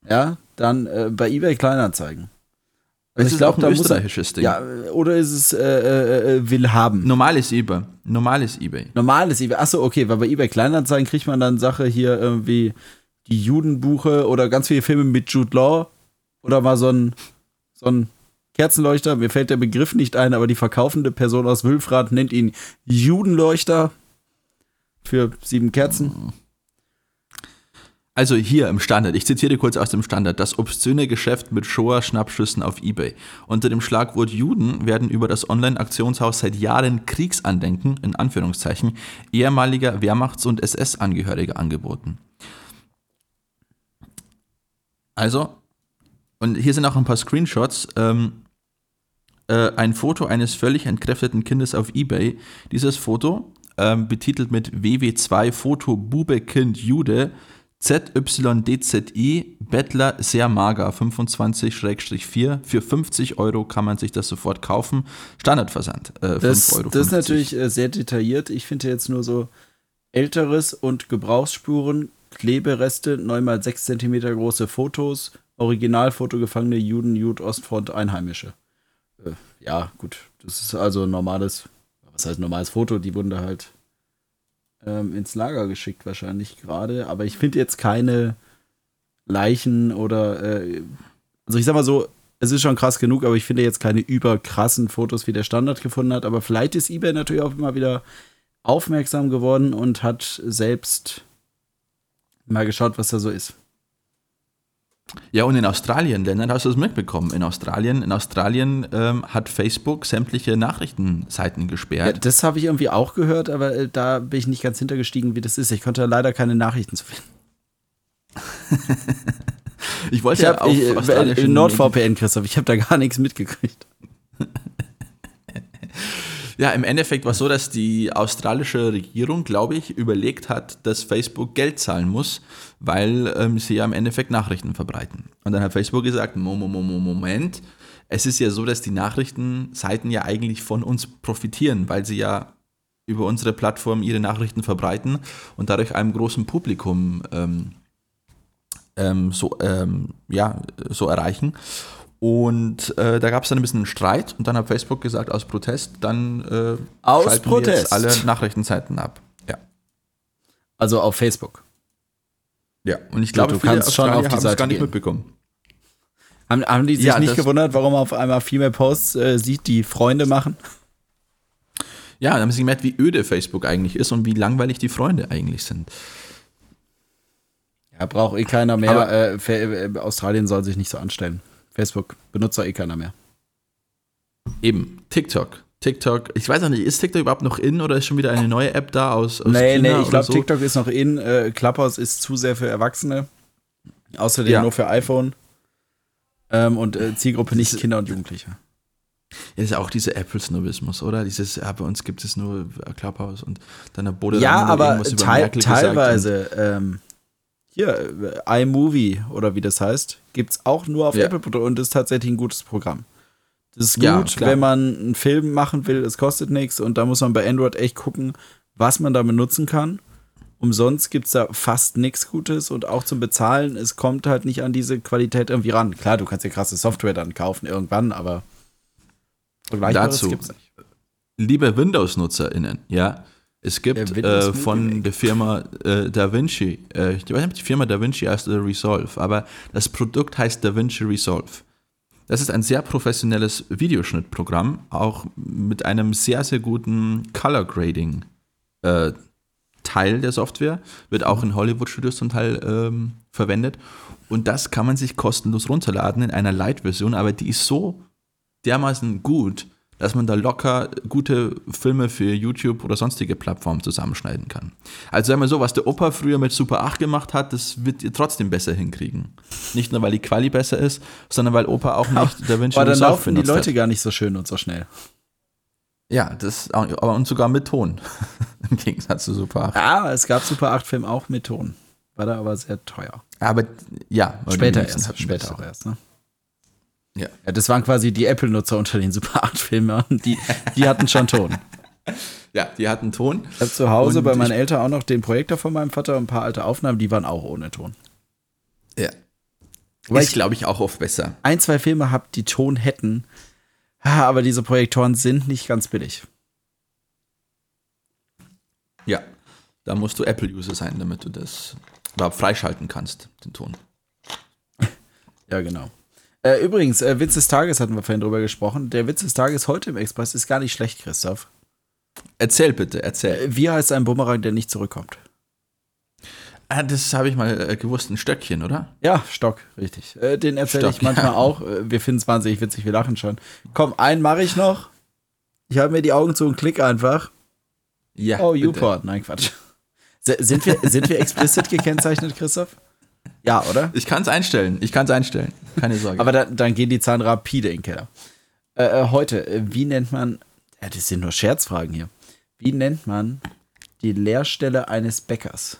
ja, dann äh, bei eBay Kleinanzeigen. Es ich ist glaub, auch ein da muss er- österreichisches Ding. Ja, oder ist es äh, äh, äh, will haben? Normales eBay. Normales eBay. Normales eBay. Achso, okay, weil bei eBay Kleinanzeigen kriegt man dann Sache hier irgendwie die Judenbuche oder ganz viele Filme mit Jude Law oder mal so ein, so ein Kerzenleuchter. Mir fällt der Begriff nicht ein, aber die verkaufende Person aus Wülfrath nennt ihn Judenleuchter für sieben Kerzen. Also hier im Standard, ich zitiere kurz aus dem Standard, das obszöne Geschäft mit Shoah-Schnappschüssen auf Ebay. Unter dem Schlagwort Juden werden über das Online-Aktionshaus seit Jahren Kriegsandenken, in Anführungszeichen, ehemaliger Wehrmachts- und SS-Angehöriger angeboten. Also, und hier sind auch ein paar Screenshots. Ähm, äh, ein Foto eines völlig entkräfteten Kindes auf Ebay. Dieses Foto, ähm, betitelt mit WW2 Foto Bube Kind Jude, ZYDZI, Bettler sehr mager, 25-4. Für 50 Euro kann man sich das sofort kaufen. Standardversand, äh, 5 Das, Euro. das ist natürlich äh, sehr detailliert. Ich finde jetzt nur so älteres und Gebrauchsspuren, Klebereste, 9x6 cm große Fotos, Originalfoto gefangene Juden, Jud, Ostfront, Einheimische. Äh, ja, gut. Das ist also ein normales, was heißt normales Foto? Die wurden da halt ähm, ins Lager geschickt, wahrscheinlich gerade. Aber ich finde jetzt keine Leichen oder, äh, also ich sag mal so, es ist schon krass genug, aber ich finde jetzt keine überkrassen Fotos, wie der Standard gefunden hat. Aber vielleicht ist eBay natürlich auch immer wieder aufmerksam geworden und hat selbst mal geschaut, was da so ist. Ja, und in Australien, Ländern hast du es mitbekommen. In Australien, in Australien ähm, hat Facebook sämtliche Nachrichtenseiten Ja, gesperrt. das habe ich irgendwie auch gehört, aber äh, da bin ich nicht ganz hintergestiegen, wie das ist. Ich konnte leider keine Nachrichten zu finden. ich wollte Ich ja habe auf äh, NordVPN, Christoph, ich habe da gar nichts mitgekriegt. Ja, im Endeffekt war es so, dass die australische Regierung, glaube ich, überlegt hat, dass Facebook Geld zahlen muss, weil ähm, sie ja im Endeffekt Nachrichten verbreiten. Und dann hat Facebook gesagt, Mo- Mo- Mo- Mo- Moment, es ist ja so, dass die Nachrichtenseiten ja eigentlich von uns profitieren, weil sie ja über unsere Plattform ihre Nachrichten verbreiten und dadurch einem großen Publikum ähm, ähm, so, ähm, ja, so erreichen. Und äh, da gab es dann ein bisschen einen Streit und dann hat Facebook gesagt, aus Protest, dann äh, Aus schalten wir Protest. jetzt alle Nachrichtenseiten ab. Ja. Also auf Facebook. Ja, und ich glaube, du viele kannst schon auf die Seite gar nicht gehen. mitbekommen. Haben, haben die sich Ja, nicht gewundert, warum man auf einmal viel mehr Posts äh, sieht, die Freunde machen? Ja, dann haben sie gemerkt, wie öde Facebook eigentlich ist und wie langweilig die Freunde eigentlich sind. Ja, braucht eh keiner mehr. Aber- äh, äh, Australien soll sich nicht so anstellen. Facebook benutzt doch eh keiner mehr. Eben, TikTok. TikTok, ich weiß auch nicht, ist TikTok überhaupt noch in oder ist schon wieder eine neue App da aus, aus nee, China nee, ich glaube, so? TikTok ist noch in. Äh, Clubhouse ist zu sehr für Erwachsene. Außerdem Ja. nur für iPhone. Ähm, und äh, Zielgruppe nicht Kinder und Jugendliche. Ja, ist ja auch dieser Apple-Snobismus, oder? Dieses, ja, bei uns gibt es nur Clubhouse und dann wurde Ja, dann noch aber gesagt teilweise, ähm, hier, äh, iMovie oder wie das heißt, gibt es auch nur auf Ja. Apple und ist tatsächlich ein gutes Programm. Das ist gut, Ja, wenn man einen Film machen will, es kostet nichts und da muss man bei Android echt gucken, was man da benutzen kann. Umsonst gibt es da fast nichts Gutes und auch zum Bezahlen, es kommt halt nicht an diese Qualität irgendwie ran. Klar, du kannst dir krasse Software dann kaufen irgendwann, aber Dazu. Liebe Windows-NutzerInnen, ja, es gibt äh, von der Firma äh, DaVinci, äh, ich weiß nicht, ob die Firma DaVinci heißt oder Resolve, aber das Produkt heißt DaVinci Resolve. Das ist ein sehr professionelles Videoschnittprogramm, auch mit einem sehr, sehr guten Color Grading äh, Teil der Software, wird auch in Hollywood-Studios zum Teil ähm, verwendet. Und das kann man sich kostenlos runterladen in einer Light-Version, aber die ist so dermaßen gut, dass man da locker gute Filme für YouTube oder sonstige Plattformen zusammenschneiden kann. Also sagen wir so, was der Opa früher mit Super 8 gemacht hat, das wird ihr trotzdem besser hinkriegen. Nicht nur, weil die Quali besser ist, sondern weil Opa auch nicht DaVinci Aber dann laufen die Leute hat. gar nicht so schön und so schnell. Ja, das, aber und sogar mit Ton. Im Gegensatz zu Super 8. Ja, es gab Super 8 Film auch mit Ton. War da aber sehr teuer. Aber ja. Später erst, später auch erst, ne? Ja. Ja, das waren quasi die Apple-Nutzer unter den Super 8-Filmern. Die, die hatten schon Ton. Ja, die hatten Ton. Ich habe zu Hause Und bei meinen Eltern auch noch den Projektor von meinem Vater und ein paar alte Aufnahmen, die waren auch ohne Ton. Ja. Weil ist, ich- glaube ich, auch oft besser. Ein, zwei Filme hab, die Ton hätten, aber diese Projektoren sind nicht ganz billig. Ja. Da musst du Apple-User sein, damit du das überhaupt freischalten kannst, den Ton. Ja, genau. Äh, übrigens, äh, Witz des Tages hatten wir vorhin drüber gesprochen. Der Witz des Tages heute im Express ist gar nicht schlecht, Christoph. Erzähl bitte, erzähl. Äh, Wie heißt ein Bumerang, der nicht zurückkommt? Ah, das habe ich mal äh, gewusst, ein Stöckchen, oder? Ja, Stock, richtig. Äh, den erzähle ich manchmal ja. auch. Wir finden es wahnsinnig witzig, wir lachen schon. Komm, einen mache ich noch. Ich habe mir die Augen zu und klick einfach. Ja. Oh, bitte. Uport. Nein, Quatsch. Sind wir, sind wir explicit gekennzeichnet, Christoph? Ja, oder? Ich kann es einstellen. Ich kann es einstellen. Keine Sorge. Aber dann, dann gehen die Zahlen rapide in den Keller. Äh, äh, heute, äh, wie nennt man, ja, das sind nur Scherzfragen hier. Wie nennt man die Leerstelle eines Bäckers?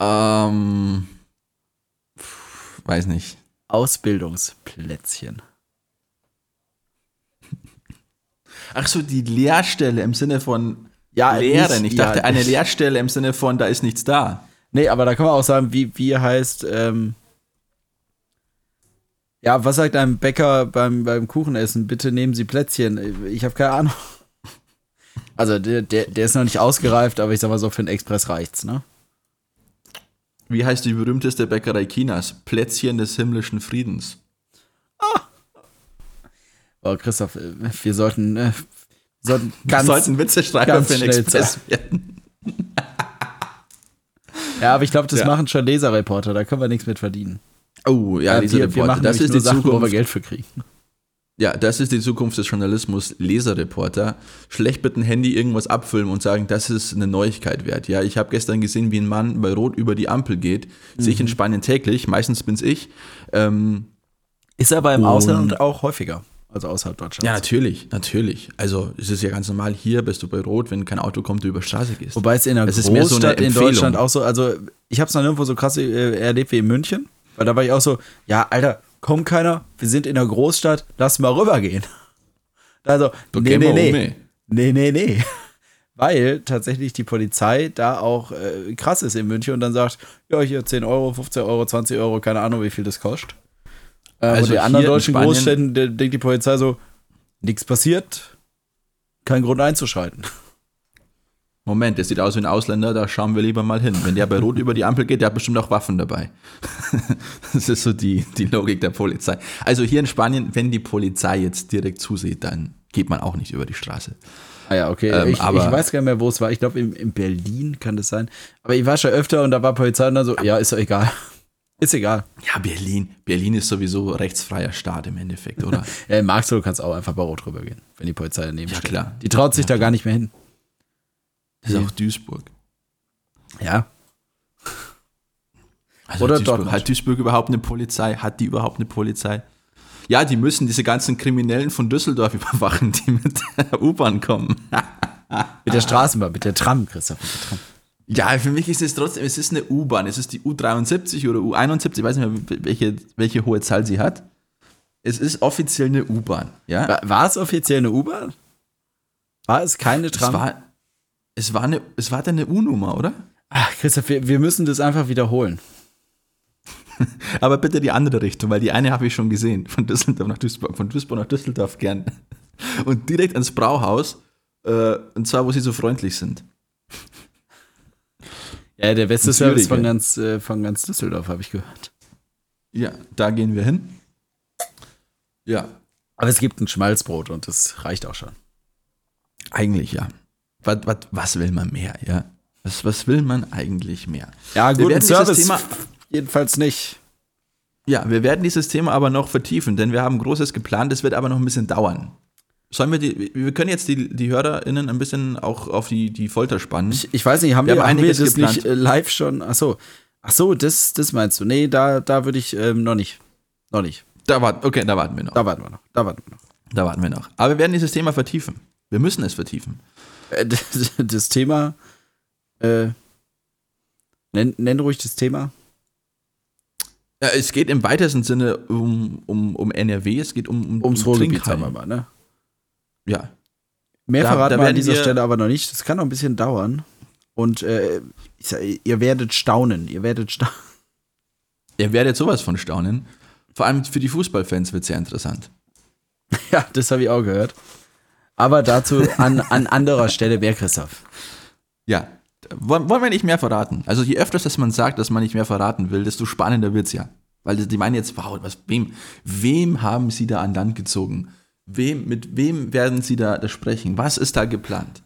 ähm, pf, weiß nicht. Ausbildungsplätzchen. Ach so, die Leerstelle im Sinne von Ja, nicht- Ich dachte, ja, eine Leerstelle im Sinne von, da ist nichts da. Nee, aber da kann man auch sagen, wie, wie heißt, ähm, ja, was sagt ein Bäcker beim, beim Kuchenessen? Bitte nehmen Sie Plätzchen. Ich habe keine Ahnung. Also, der, der, der ist noch nicht ausgereift, aber ich sag mal so, für den Express reicht's, ne? Wie heißt die berühmteste Bäckerei Chinas? Plätzchen des himmlischen Friedens. Oh, Christoph, äh, wir sollten, äh, wir sollten ganz, Wir sollten Witzeschreiber ganz für den Express werden. ja, aber ich glaube, das Ja. machen schon Leserreporter, da können wir nichts mit verdienen. Oh, ja, Äh, diese wir, wir machen Das ist die Sachen, wo wir Zukunft. Geld für kriegen. Ja, das ist die Zukunft des Journalismus. Leserreporter. Schlecht mit dem Handy irgendwas abfilmen und sagen, das ist eine Neuigkeit wert. Ja, ich habe gestern gesehen, wie ein Mann bei Rot über die Ampel geht. Sehe ich Mhm. in Spanien täglich. Meistens bin's ich. Ähm, Ist aber im Ausland auch häufiger, also außerhalb Deutschlands. ja, natürlich, natürlich. Also es ist ja ganz normal. Hier bist du bei Rot, wenn kein Auto kommt, du über Straße gehst. Wobei es in einer Es mehr so Großstadt in. Deutschland auch so, also ich habe es noch nirgendwo so krass äh, erlebt wie in München, weil da war ich auch so, ja, Alter, kommt keiner, wir sind in einer Großstadt, lass mal rübergehen. Also, nee, nee, nee, nee, nee, nee. Weil tatsächlich die Polizei da auch äh, krass ist in München und dann sagt, ja, hier 10 Euro, 15 Euro, 20 Euro, keine Ahnung, wie viel das kostet. Äh, Also und in anderen in deutschen Spanien- Großstädten denkt die Polizei so, nichts passiert, kein Grund einzuschreiten. Moment, der sieht aus wie ein Ausländer, da schauen wir lieber mal hin. Wenn der bei Rot über die Ampel geht, der hat bestimmt auch Waffen dabei. das ist so die, die Logik der Polizei. Also hier in Spanien, wenn die Polizei jetzt direkt zusieht, dann geht man auch nicht über die Straße. Ah ja, okay. Ähm, ich, ich aber- weiß gar nicht mehr, wo es war. Ich glaube, in, in Berlin kann das sein. Aber ich war schon öfter und da war Polizei und dann so, ja, ist doch egal. Ist egal. Ja, Berlin. Berlin ist sowieso rechtsfreier Staat im Endeffekt, oder? Ja, in Marxloh kannst du auch einfach bei Rot rübergehen, wenn die Polizei daneben Ja, steht. klar. Die traut sich da gar nicht mehr hin. Das ist auch Duisburg. Ja. Also Oder Duisburg, Dortmund. hat Duisburg überhaupt eine Polizei? Hat die überhaupt eine Polizei? Ja, die müssen diese ganzen Kriminellen von Düsseldorf überwachen, die mit der U-Bahn kommen. Mit der Straßenbahn, mit der Tram, Christoph. Mit der Tram. Ja, für mich ist es trotzdem, es ist eine U-Bahn, es ist die U73 oder U71, ich weiß nicht mehr, welche, welche hohe Zahl sie hat. Es ist offiziell eine U-Bahn, ja. War, war es offiziell eine U-Bahn? War es keine Es Tram? war, es war eine, es war dann eine U-Nummer, oder? Ach, Christoph, wir, wir müssen das einfach wiederholen. Aber bitte die andere Richtung, weil die eine habe ich schon gesehen, von Düsseldorf nach Duisburg, von Duisburg nach Düsseldorf gern. Und direkt ans Brauhaus, äh, und zwar, wo sie so freundlich sind. Ja, der beste Service von ganz, äh, von ganz Düsseldorf, habe ich gehört. Ja, da gehen wir hin. Ja, Aber es gibt ein Schmalzbrot und das reicht auch schon. eigentlich ja. Was, was, was will man mehr, ja? Was, was will man eigentlich mehr? Ja, guten Service Thema- jedenfalls nicht. Ja, wir werden dieses Thema aber noch vertiefen, denn wir haben Großes geplant, es wird aber noch ein bisschen dauern. Sollen wir die, wir können jetzt die, die HörerInnen ein bisschen auch auf die, die Folter spannen. Ich, ich weiß nicht, haben Wir wir, haben wir das geplant. nicht äh, live schon? Ach so. Ach so, das, das meinst du. Nee, da, da würde ich ähm, noch nicht. Noch nicht. Da warten, okay, da warten wir noch. Da warten wir noch. Da warten wir noch. Da warten wir noch. Aber wir werden dieses Thema vertiefen. Wir müssen es vertiefen. Äh, das, Thema. Äh, nenn, nenn ruhig das Thema. Ja, es geht im weitesten Sinne um, um, um NRW, es geht um, um Ums um Ruhrgebiet, sagen wir mal, ne? Ja, Mehr Da- verraten da wir an dieser Stelle aber noch nicht. Das kann noch ein bisschen dauern. Und äh, sag, ihr werdet staunen. Ihr werdet staunen. ihr werdet sowas von staunen. Vor allem für die Fußballfans wird es sehr interessant. Ja, das habe ich auch gehört. Aber dazu an, an anderer Stelle mehr, Christoph. Ja, wollen, wir nicht mehr verraten? Also je öfters, dass man sagt, dass man nicht mehr verraten will, desto spannender wird's ja. Weil die meinen jetzt, wow, was, wem, wem haben sie da an Land gezogen? Wem, mit wem werden sie da, da sprechen? Was ist da geplant?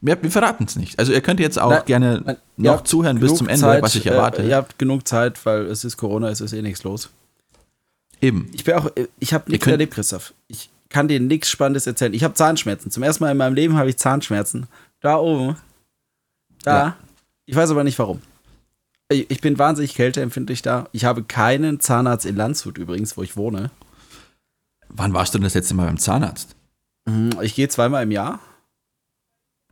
Wir, wir verraten es nicht. Also ihr könnt jetzt auch Nein, gerne nein, noch zuhören bis zum Ende, Zeit, was ich erwarte. Äh, ihr habt genug Zeit, weil es ist Corona, es ist eh nichts los. Eben. Ich bin auch, ich habe nichts erlebt, Christoph. Ich kann dir nichts Spannendes erzählen. Ich habe Zahnschmerzen. Zum ersten Mal in meinem Leben habe ich Zahnschmerzen. Da oben. Da. Ja. Ich weiß aber nicht warum. Ich ich bin wahnsinnig kälteempfindlich da. Ich habe keinen Zahnarzt in Landshut übrigens, wo ich wohne. Wann warst du denn das letzte Mal beim Zahnarzt? Mhm, Ich gehe zweimal im Jahr.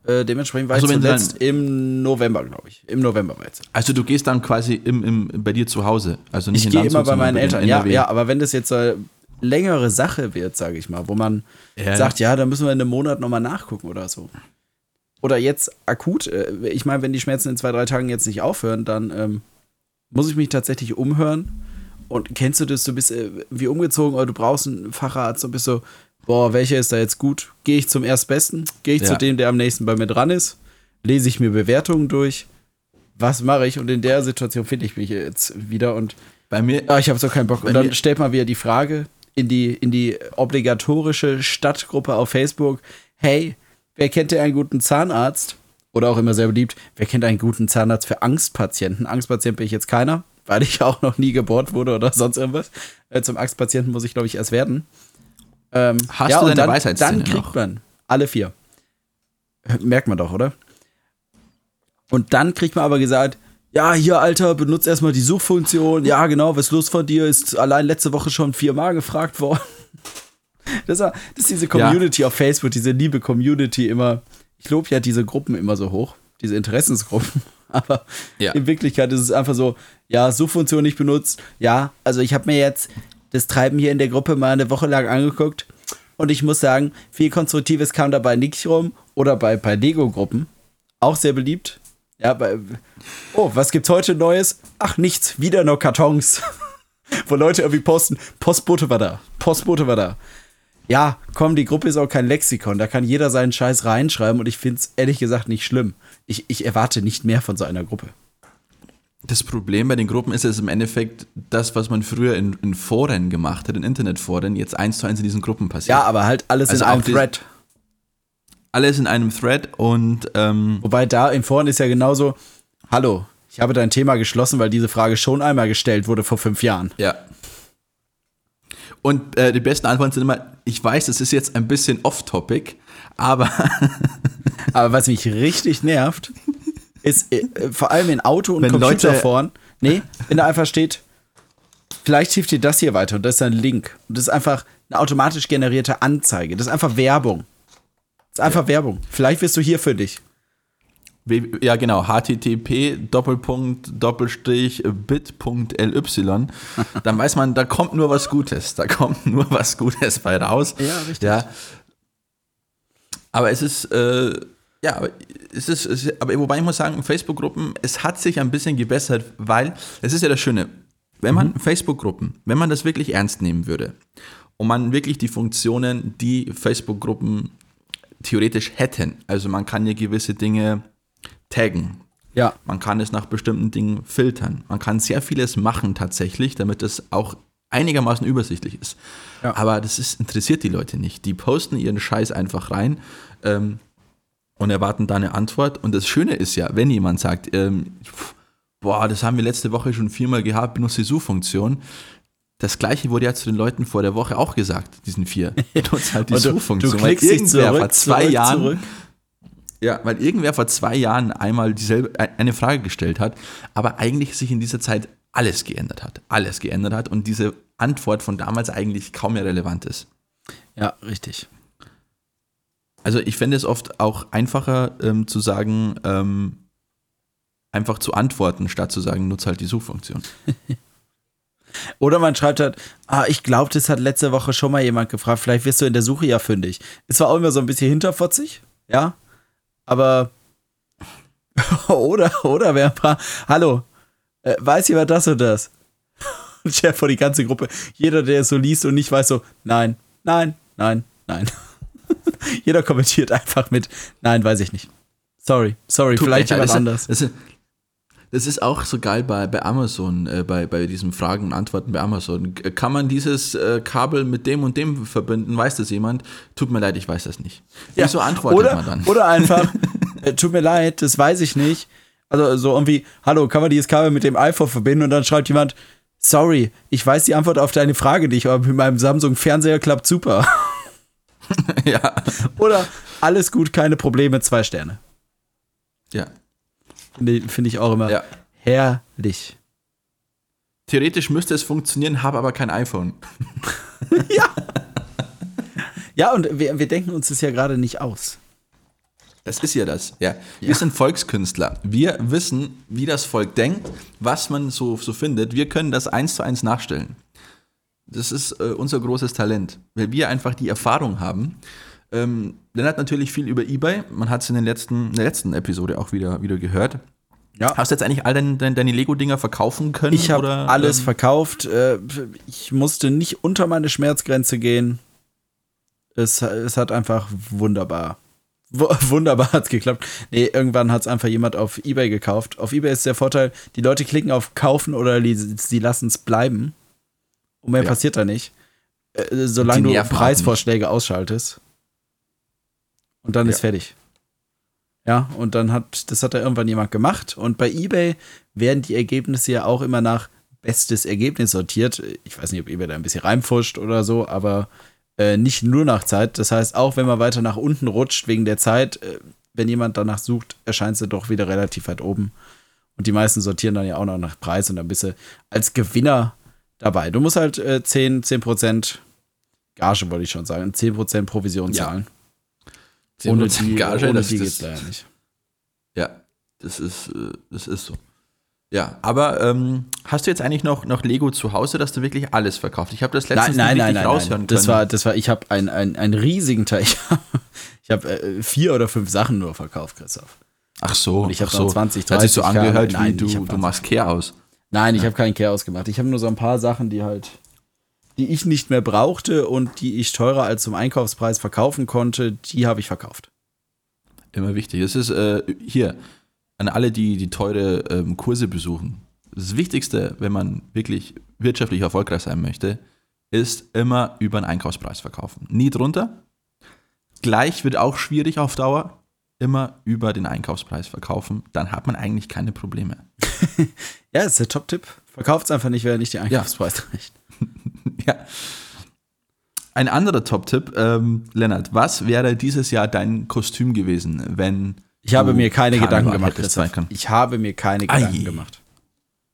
Äh, dementsprechend war Also ich zuletzt im November, glaube ich. Im November war jetzt. Also du gehst dann quasi im, im, bei dir zu Hause. Also nicht Ich gehe immer bei meinen Eltern. Ja, ja, aber wenn das jetzt so eine längere Sache wird, sage ich mal, wo man Ja, sagt, ja, da müssen wir in einem Monat nochmal nachgucken oder so. Oder jetzt akut, äh, ich meine, wenn die Schmerzen in zwei, drei Tagen jetzt nicht aufhören, dann ähm, muss ich mich tatsächlich umhören. Und kennst du das, du bist äh, wie umgezogen oder du brauchst einen Facharzt und bist so, boah, welcher ist da jetzt gut? Gehe ich zum Erstbesten? Gehe ich Ja. zu dem, der am nächsten bei mir dran ist? Lese ich mir Bewertungen durch? Was mache ich? Und in der Situation finde ich mich jetzt wieder und Bei mir, Ah, ich habe so keinen Bock. Und dann stellt man wieder die Frage in die, in die obligatorische Stadtgruppe auf Facebook: Hey, wer kennt denn einen guten Zahnarzt? Oder auch immer sehr beliebt, wer kennt einen guten Zahnarzt für Angstpatienten? Angstpatient bin ich jetzt keiner, weil ich auch noch nie gebohrt wurde oder sonst irgendwas. Äh, zum Angstpatienten muss ich, glaube ich, erst werden. Ähm, Hast ja, du deine dann, Weisheitszähne Dann kriegt noch? man alle vier. Merkt man doch, oder? Und dann kriegt man aber gesagt, ja, hier, Alter, benutzt erstmal die Suchfunktion. Ja, genau, was ist los von dir? Ist allein letzte Woche schon viermal gefragt worden. Das, war, das ist diese Community auf Facebook, diese liebe Community immer. Ich lobe ja diese Gruppen immer so hoch, diese Interessensgruppen. Aber Ja. in Wirklichkeit ist es einfach so, ja, Suchfunktion nicht benutzt. Ja, also ich habe mir jetzt das Treiben hier in der Gruppe mal eine Woche lang angeguckt. Und ich muss sagen, viel Konstruktives kam dabei nicht rum. Oder bei, bei Lego-Gruppen. Auch sehr beliebt. Ja, bei, oh, was gibt's heute Neues? Ach, nichts, wieder nur Kartons. Wo Leute irgendwie posten, Postbote war da, Postbote war da. Ja, komm, die Gruppe ist auch kein Lexikon. Da kann jeder seinen Scheiß reinschreiben und ich finde es ehrlich gesagt nicht schlimm. Ich, ich erwarte nicht mehr von so einer Gruppe. Das Problem bei den Gruppen ist es im Endeffekt, das, was man früher in, in Foren gemacht hat, in Internetforen, jetzt eins zu eins in diesen Gruppen passiert. Ja, aber halt alles Also in einem Thread. Alles in einem Thread und ähm, Wobei da in Foren ist ja genauso, hallo, ich habe dein Thema geschlossen, weil diese Frage schon einmal gestellt wurde vor fünf Jahren. ja. Und äh, die besten Antworten sind immer, ich weiß, das ist jetzt ein bisschen off-topic, aber Aber was mich richtig nervt, ist äh, vor allem in Auto- und Wenn Leute- Computerforen, nee, wenn da einfach steht, vielleicht hilft dir das hier weiter und das ist ein Link. Und das ist einfach eine automatisch generierte Anzeige. Das ist einfach Werbung. Das ist einfach Werbung. Vielleicht wirst du hier für dich. Ja, genau. http Doppelpunkt Doppelstrich bit.ly. Dann weiß man, da kommt nur was Gutes. Da kommt nur was Gutes bei raus. Ja, richtig. Ja. Aber es ist, äh, ja, es ist, es ist, aber wobei ich muss sagen, Facebook-Gruppen, es hat sich ein bisschen gebessert, weil, es ist ja das Schöne, wenn man Facebook-Gruppen, wenn man das wirklich ernst nehmen würde und man wirklich die Funktionen, die Facebook-Gruppen theoretisch hätten, also man kann ja gewisse Dinge taggen, Ja. man kann es nach bestimmten Dingen filtern. Man kann sehr vieles machen tatsächlich, damit es auch einigermaßen übersichtlich ist. Ja. Aber das ist, interessiert die Leute nicht. Die posten ihren Scheiß einfach rein ähm, und erwarten da eine Antwort. Und das Schöne ist ja, wenn jemand sagt, ähm, pff, boah, das haben wir letzte Woche schon viermal gehabt, benutze die Suchfunktion. Das gleiche wurde ja zu den Leuten vor der Woche auch gesagt, diesen vier. Benutze halt die Suchfunktion. du klickst dich zurück, vor zwei zurück, Jahren zurück. Ja, weil irgendwer vor zwei Jahren einmal dieselbe e- eine Frage gestellt hat, aber eigentlich sich in dieser Zeit alles geändert hat. Alles geändert hat und diese Antwort von damals eigentlich kaum mehr relevant ist. Ja, richtig. Also ich fände es oft auch einfacher ähm, zu sagen, ähm, einfach zu antworten, statt zu sagen, nutze halt die Suchfunktion. Oder man schreibt halt, ah, ich glaube, das hat letzte Woche schon mal jemand gefragt, vielleicht wirst du in der Suche ja fündig. Es war auch immer so ein bisschen hinterfotzig, ja, aber oder, oder wer ein paar, hallo, äh, weiß jemand das und das? Und Chef vor die ganze Gruppe, jeder, der es so liest und nicht weiß, so, nein, nein, nein, nein. jeder kommentiert einfach mit, nein, weiß ich nicht. Sorry, sorry, Tut vielleicht jemand anders. Das, das ist auch so geil bei, bei Amazon, äh, bei, bei diesen Fragen und Antworten bei Amazon. Kann man dieses äh, Kabel mit dem und dem verbinden? Weiß das jemand? Tut mir leid, ich weiß das nicht. Ja, Wieso antwortet oder, man dann? Oder einfach, äh, tut mir leid, das weiß ich nicht. Also so irgendwie, hallo, kann man dieses Kabel mit dem iPhone verbinden? Und dann schreibt jemand, sorry, ich weiß die Antwort auf deine Frage nicht, aber mit meinem Samsung-Fernseher klappt super. ja. Oder alles gut, keine Probleme, zwei Sterne. ja. Finde find ich auch immer Ja. herrlich. Theoretisch müsste es funktionieren, habe aber kein iPhone. Ja, und wir, wir denken uns das ja gerade nicht aus. Das ist ja das. Ja. Wir sind Volkskünstler. Wir wissen, wie das Volk denkt, was man so, so findet. Wir können das eins zu eins nachstellen. Das ist äh, unser großes Talent, weil wir einfach die Erfahrung haben. Ähm, Lennart natürlich viel über Ebay. Man hat es in, den letzten, in der letzten Episode auch wieder, wieder gehört. Ja. Hast du jetzt eigentlich all deine, deine, deine Lego-Dinger verkaufen können? Ich habe oder, alles ähm, verkauft. Äh, Ich musste nicht unter meine Schmerzgrenze gehen. Es, es hat einfach wunderbar. wu- Wunderbar hat es geklappt. Nee, irgendwann hat es einfach jemand auf Ebay gekauft. Auf Ebay ist der Vorteil, die Leute klicken auf kaufen oder die- sie lassen es bleiben. Und mehr Ja. passiert da nicht. Äh, Solange du Preisvorschläge ausschaltest. Und dann Ja. ist fertig. Ja, und dann hat, das hat da irgendwann jemand gemacht. Und bei eBay werden die Ergebnisse ja auch immer nach bestes Ergebnis sortiert. Ich weiß nicht, ob eBay da ein bisschen reinfuscht oder so, aber äh, nicht nur nach Zeit. Das heißt, auch wenn man weiter nach unten rutscht wegen der Zeit, äh, wenn jemand danach sucht, erscheint sie doch wieder relativ weit oben. Und die meisten sortieren dann ja auch noch nach Preis und dann bist du als Gewinner dabei. Du musst halt äh, 10, 10% Gage, wollte ich schon sagen, 10% Provision Ja. Zahlen. 10% Ohne die, Gage, ohne das- die das- geht's leider nicht. Ja, das ist, äh, das ist so. Ja, aber ähm, hast du jetzt eigentlich noch, noch Lego zu Hause, dass du wirklich alles verkauft? Ich habe das letztens Nein, nein, nicht nein, raushören nein. Das können. war, das war, ich habe einen, einen riesigen Teil. Ich habe äh, vier oder fünf Sachen nur verkauft, Christoph. Ach so, Und ich hab ach so. noch 20, Hat sich so 30 angehört, Nein, wie du, hab du machst Care aus. Nein, ich habe keinen Chaos gemacht. Ich habe nur so ein paar Sachen, die halt die ich nicht mehr brauchte und die ich teurer als zum Einkaufspreis verkaufen konnte, die habe ich verkauft. Immer wichtig. Es ist äh, hier an alle, die die teure ähm, Kurse besuchen. Das Wichtigste, wenn man wirklich wirtschaftlich erfolgreich sein möchte, ist immer über den Einkaufspreis verkaufen. Nie drunter. Gleich wird auch schwierig auf Dauer. Immer über den Einkaufspreis verkaufen. Dann hat man eigentlich keine Probleme. Ja, das ist der Top-Tipp. Verkauft es einfach nicht, wer nicht den Einkaufspreis reicht. Ja. Ein anderer Top-Tipp, ähm, Lennart, was wäre dieses Jahr dein Kostüm gewesen, wenn Ich habe mir keine Gedanken gemacht. Ich habe mir keine Ei. Gedanken gemacht.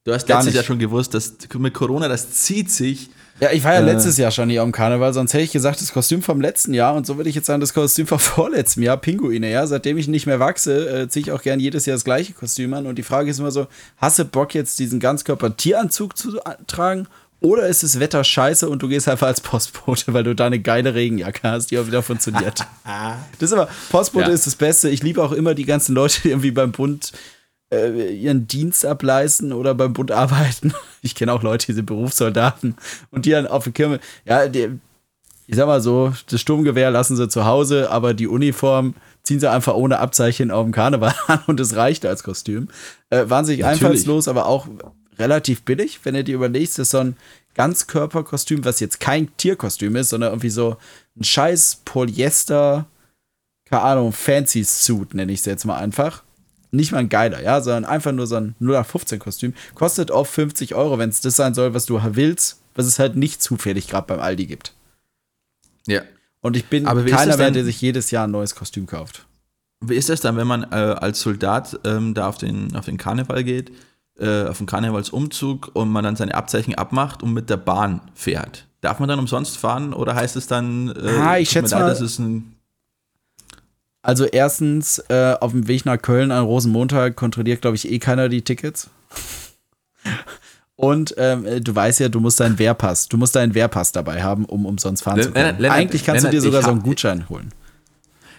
Du hast Gar letztes nicht. Jahr schon gewusst, dass mit Corona, das zieht sich. Ja, ich war ja Äh. letztes Jahr schon hier am Karneval, sonst hätte ich gesagt, das Kostüm vom letzten Jahr und so würde ich jetzt sagen, das Kostüm vom vorletzten Jahr, Pinguine, ja. Seitdem ich nicht mehr wachse, äh, ziehe ich auch gern jedes Jahr das gleiche Kostüm an und die Frage ist immer so, hast du Bock jetzt diesen Ganzkörper-Tieranzug zu tragen oder ist das Wetter scheiße und du gehst einfach als Postbote, weil du da eine geile Regenjacke hast, die auch wieder funktioniert. das ist aber, Postbote Ja. ist das Beste. Ich liebe auch immer die ganzen Leute, die irgendwie beim Bund äh, ihren Dienst ableisten oder beim Bund arbeiten. Ich kenne auch Leute, die sind Berufssoldaten und die dann auf der Kirme, ja, die, ich sag mal so, das Sturmgewehr lassen sie zu Hause, aber die Uniform ziehen sie einfach ohne Abzeichen auf dem Karneval an und es reicht als Kostüm. Äh, wahnsinnig Natürlich. einfallslos, aber auch relativ billig, wenn du dir überlegst, ist so ein Ganzkörperkostüm, was jetzt kein Tierkostüm ist, sondern irgendwie so ein scheiß Polyester, keine Ahnung, Fancy Suit, nenne ich es jetzt mal einfach. Nicht mal ein geiler, ja, sondern einfach nur so ein 0815-Kostüm. Kostet auch 50 Euro, wenn es das sein soll, was du willst, was es halt nicht zufällig gerade beim Aldi gibt. Ja. Und ich bin Aber keiner mehr, der sich jedes Jahr ein neues Kostüm kauft. Wie ist das dann, wenn man äh, als Soldat ähm, da auf den, auf den Karneval geht, äh, auf den Karnevalsumzug und man dann seine Abzeichen abmacht und mit der Bahn fährt? Darf man dann umsonst fahren oder heißt es dann, äh, Ah, ich schätze mal- das ist ein. Also erstens, äh, auf dem Weg nach Köln an Rosenmontag kontrolliert, glaube ich, eh keiner die Tickets. Und ähm, äh, du weißt ja, du musst deinen Wehrpass, du musst deinen Wehrpass dabei haben, um umsonst fahren zu können. Lennart, Eigentlich kannst du dir sogar so einen Gutschein holen.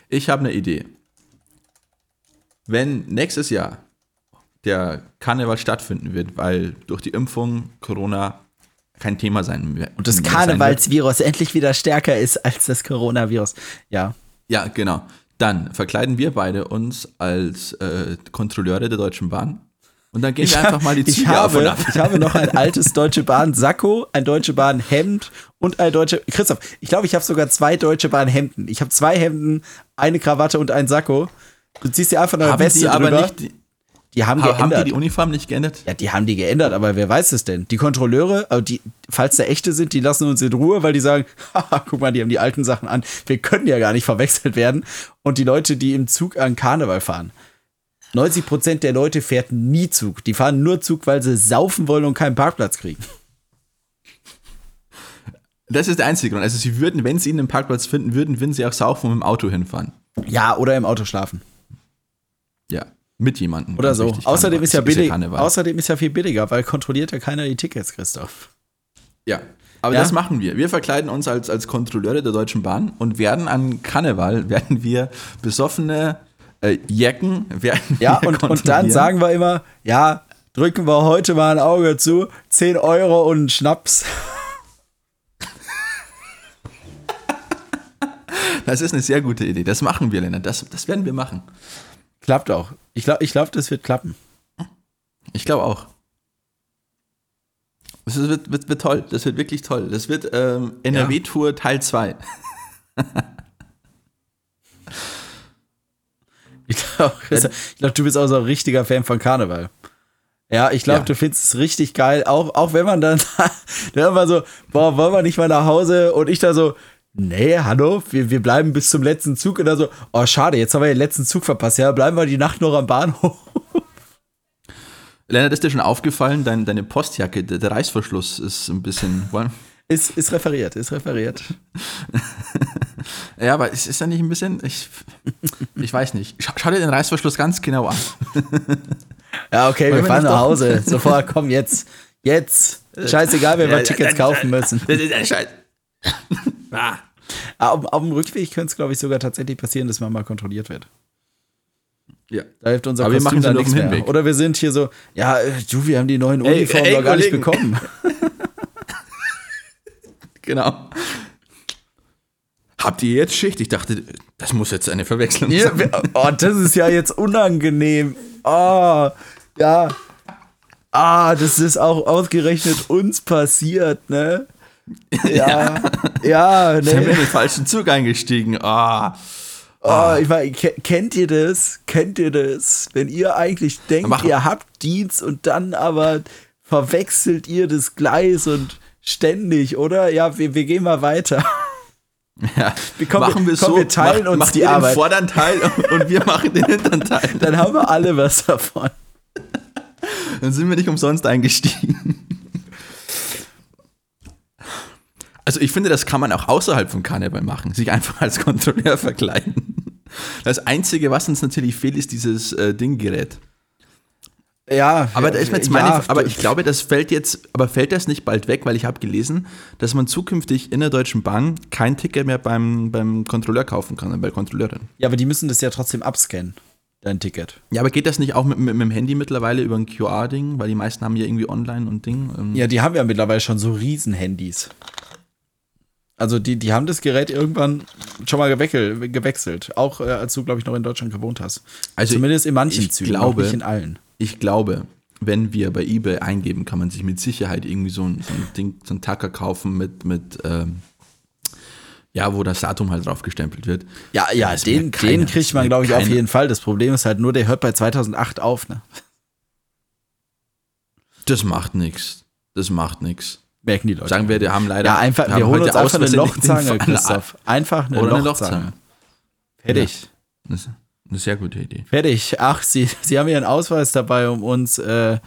Ich habe eine Idee. Wenn nächstes Jahr der Karneval stattfinden wird, weil durch die Impfung Corona kein Thema sein wird. Und das. Karnevalsvirus endlich wieder stärker ist als das Coronavirus. Ja. Ja, genau. Dann verkleiden wir beide uns als äh, Kontrolleure der Deutschen Bahn. Und dann gehen wir einfach mal die ich, Züge und habe, ab. ich habe noch ein altes Deutsche Bahn Sakko, ein Deutsche Bahn Hemd und ein Deutsche. Christoph, ich glaube, ich habe sogar zwei Deutsche Bahn Hemden. Ich habe zwei Hemden, eine Krawatte und ein Sakko. Du ziehst dir einfach eine Weste drüber. nicht, die, haben haben geändert. die die Uniform nicht geändert? ja, die haben die geändert, aber wer weiß es denn? Die Kontrolleure, also die, falls da echte sind, die lassen uns in Ruhe, weil die sagen, haha, guck mal, die haben die alten Sachen an. Wir können ja gar nicht verwechselt werden. Und die Leute, die im Zug an Karneval fahren, 90 Prozent der Leute fährt nie Zug. Die fahren nur Zug, weil sie saufen wollen und keinen Parkplatz kriegen. Das ist der einzige Grund. Also sie würden, wenn sie einen Parkplatz finden würden, würden sie auch saufen und mit dem Auto hinfahren. Ja, oder im Auto schlafen. Ja, mit jemandem. Oder so. außerdem Karneval. ist ja billig. Außerdem ist ja viel billiger, weil kontrolliert ja keiner die Tickets, Christoph. Ja, aber Ja? das machen wir. Wir verkleiden uns als, als Kontrolleure der Deutschen Bahn und werden an Karneval, werden wir besoffene äh, Jecken, werden Ja, wir und, und dann sagen wir immer, ja, drücken wir heute mal ein Auge zu, 10 Euro und einen Schnaps. Das ist eine sehr gute Idee. Das machen wir, Lennart. Das, das werden wir machen. Klappt auch. Ich glaube, ich glaub, das wird klappen. Ich glaube auch. Das wird, wird, wird toll. Das wird wirklich toll. Das wird ähm, NRW-Tour Teil 2. Ich glaube, glaub, du bist auch so ein richtiger Fan von Karneval. Ja, ich glaube, Ja. du findest es richtig geil, auch, auch wenn man dann, dann immer so, boah, wollen wir nicht mal nach Hause? Und ich da so, nee, hallo, wir, wir bleiben bis zum letzten Zug. Und dann so, oh, schade, jetzt haben wir den letzten Zug verpasst. Ja, bleiben wir die Nacht noch am Bahnhof. Lennart, ist dir schon aufgefallen, dein, deine Postjacke, der, der Reißverschluss ist ein bisschen. Ist, ist referiert, ist referiert. Ja, aber es ist ja nicht ein bisschen. Ich, ich weiß nicht. Schau, schau dir den Reißverschluss ganz genau an. Ja, okay, wir Wollen wir fahren nach Hause. Sofort, komm, jetzt. Jetzt. Scheißegal, wenn wir Tickets kaufen müssen. Das ist ein Scheiß. Ah. Ah, Auf, auf dem Rückweg könnte es, glaube ich, sogar tatsächlich passieren, dass man mal kontrolliert wird. Ja. Da hilft unser Aber wir machen dann auf nichts mehr. Oder wir sind hier so, ja, äh, du, wir haben die neuen Ey, Uniformen ey, noch gar nicht Kollegen. bekommen. Genau. Habt ihr jetzt Schicht? Ich dachte, das muss jetzt eine Verwechslung Ihr, sein. oh, das ist ja jetzt unangenehm. Oh, ja. Ah, das ist auch ausgerechnet uns passiert, ne? Ja, ja, Ich habe in den falschen Zug eingestiegen. Ah. Oh, ich meine, ke- kennt ihr das? Kennt ihr das? Wenn ihr eigentlich denkt, Mach- ihr habt Dienst und dann aber verwechselt ihr das Gleis und ständig, oder? Ja, wir, wir gehen mal weiter. Ja. Wir- komm, machen wir komm, so, wir teilen mach, uns macht die ihr Arbeit. den vorderen Teil und wir machen den hinteren Teil. Dann haben wir alle was davon. Dann sind wir nicht umsonst eingestiegen. Also ich finde, das kann man auch außerhalb von Karneval machen, sich einfach als Kontrolleur verkleiden. Das Einzige, was uns natürlich fehlt, ist dieses äh, Dinggerät. Ja, Aber da ist mir jetzt meine, ja, aber ich glaube, das fällt jetzt, aber fällt das nicht bald weg, weil ich habe gelesen, dass man zukünftig in der Deutschen Bahn kein Ticket mehr beim, beim Kontrolleur kaufen kann, bei der Kontrolleurin. Ja, aber die müssen das ja trotzdem abscannen, dein Ticket. Ja, aber geht das nicht auch mit, mit, mit dem Handy mittlerweile über ein QR-Ding? Weil die meisten haben ja irgendwie online und Ding. ähm, Ja, die haben ja mittlerweile schon so Riesen-Handys. Also die, die haben das Gerät irgendwann schon mal gewechselt. Auch äh, als du, glaube ich, noch in Deutschland gewohnt hast. Also Zumindest in manchen ich Zügen, glaube- nicht in allen. Ich glaube, wenn wir bei eBay eingeben, kann man sich mit Sicherheit irgendwie so ein, so ein Ding, so ein Tacker kaufen mit, mit ähm, ja, wo das Datum halt drauf gestempelt wird. Ja, ja, den, keine- den kriegt man, glaube ich, auf keine- jeden Fall. Das Problem ist halt nur, der hört bei 2008 auf, ne? Das macht nichts. Das macht nichts. Merken die Leute. Sagen wir, wir haben leider. ja, einfach, wir, holen uns einfach eine Lochzange, Christoph. Einfach eine Oder eine Lochzange. Lochzange. Fertig. Ist eine sehr gute Idee. Fertig. Ach, Sie, Sie haben Ihren Ausweis dabei, um uns äh,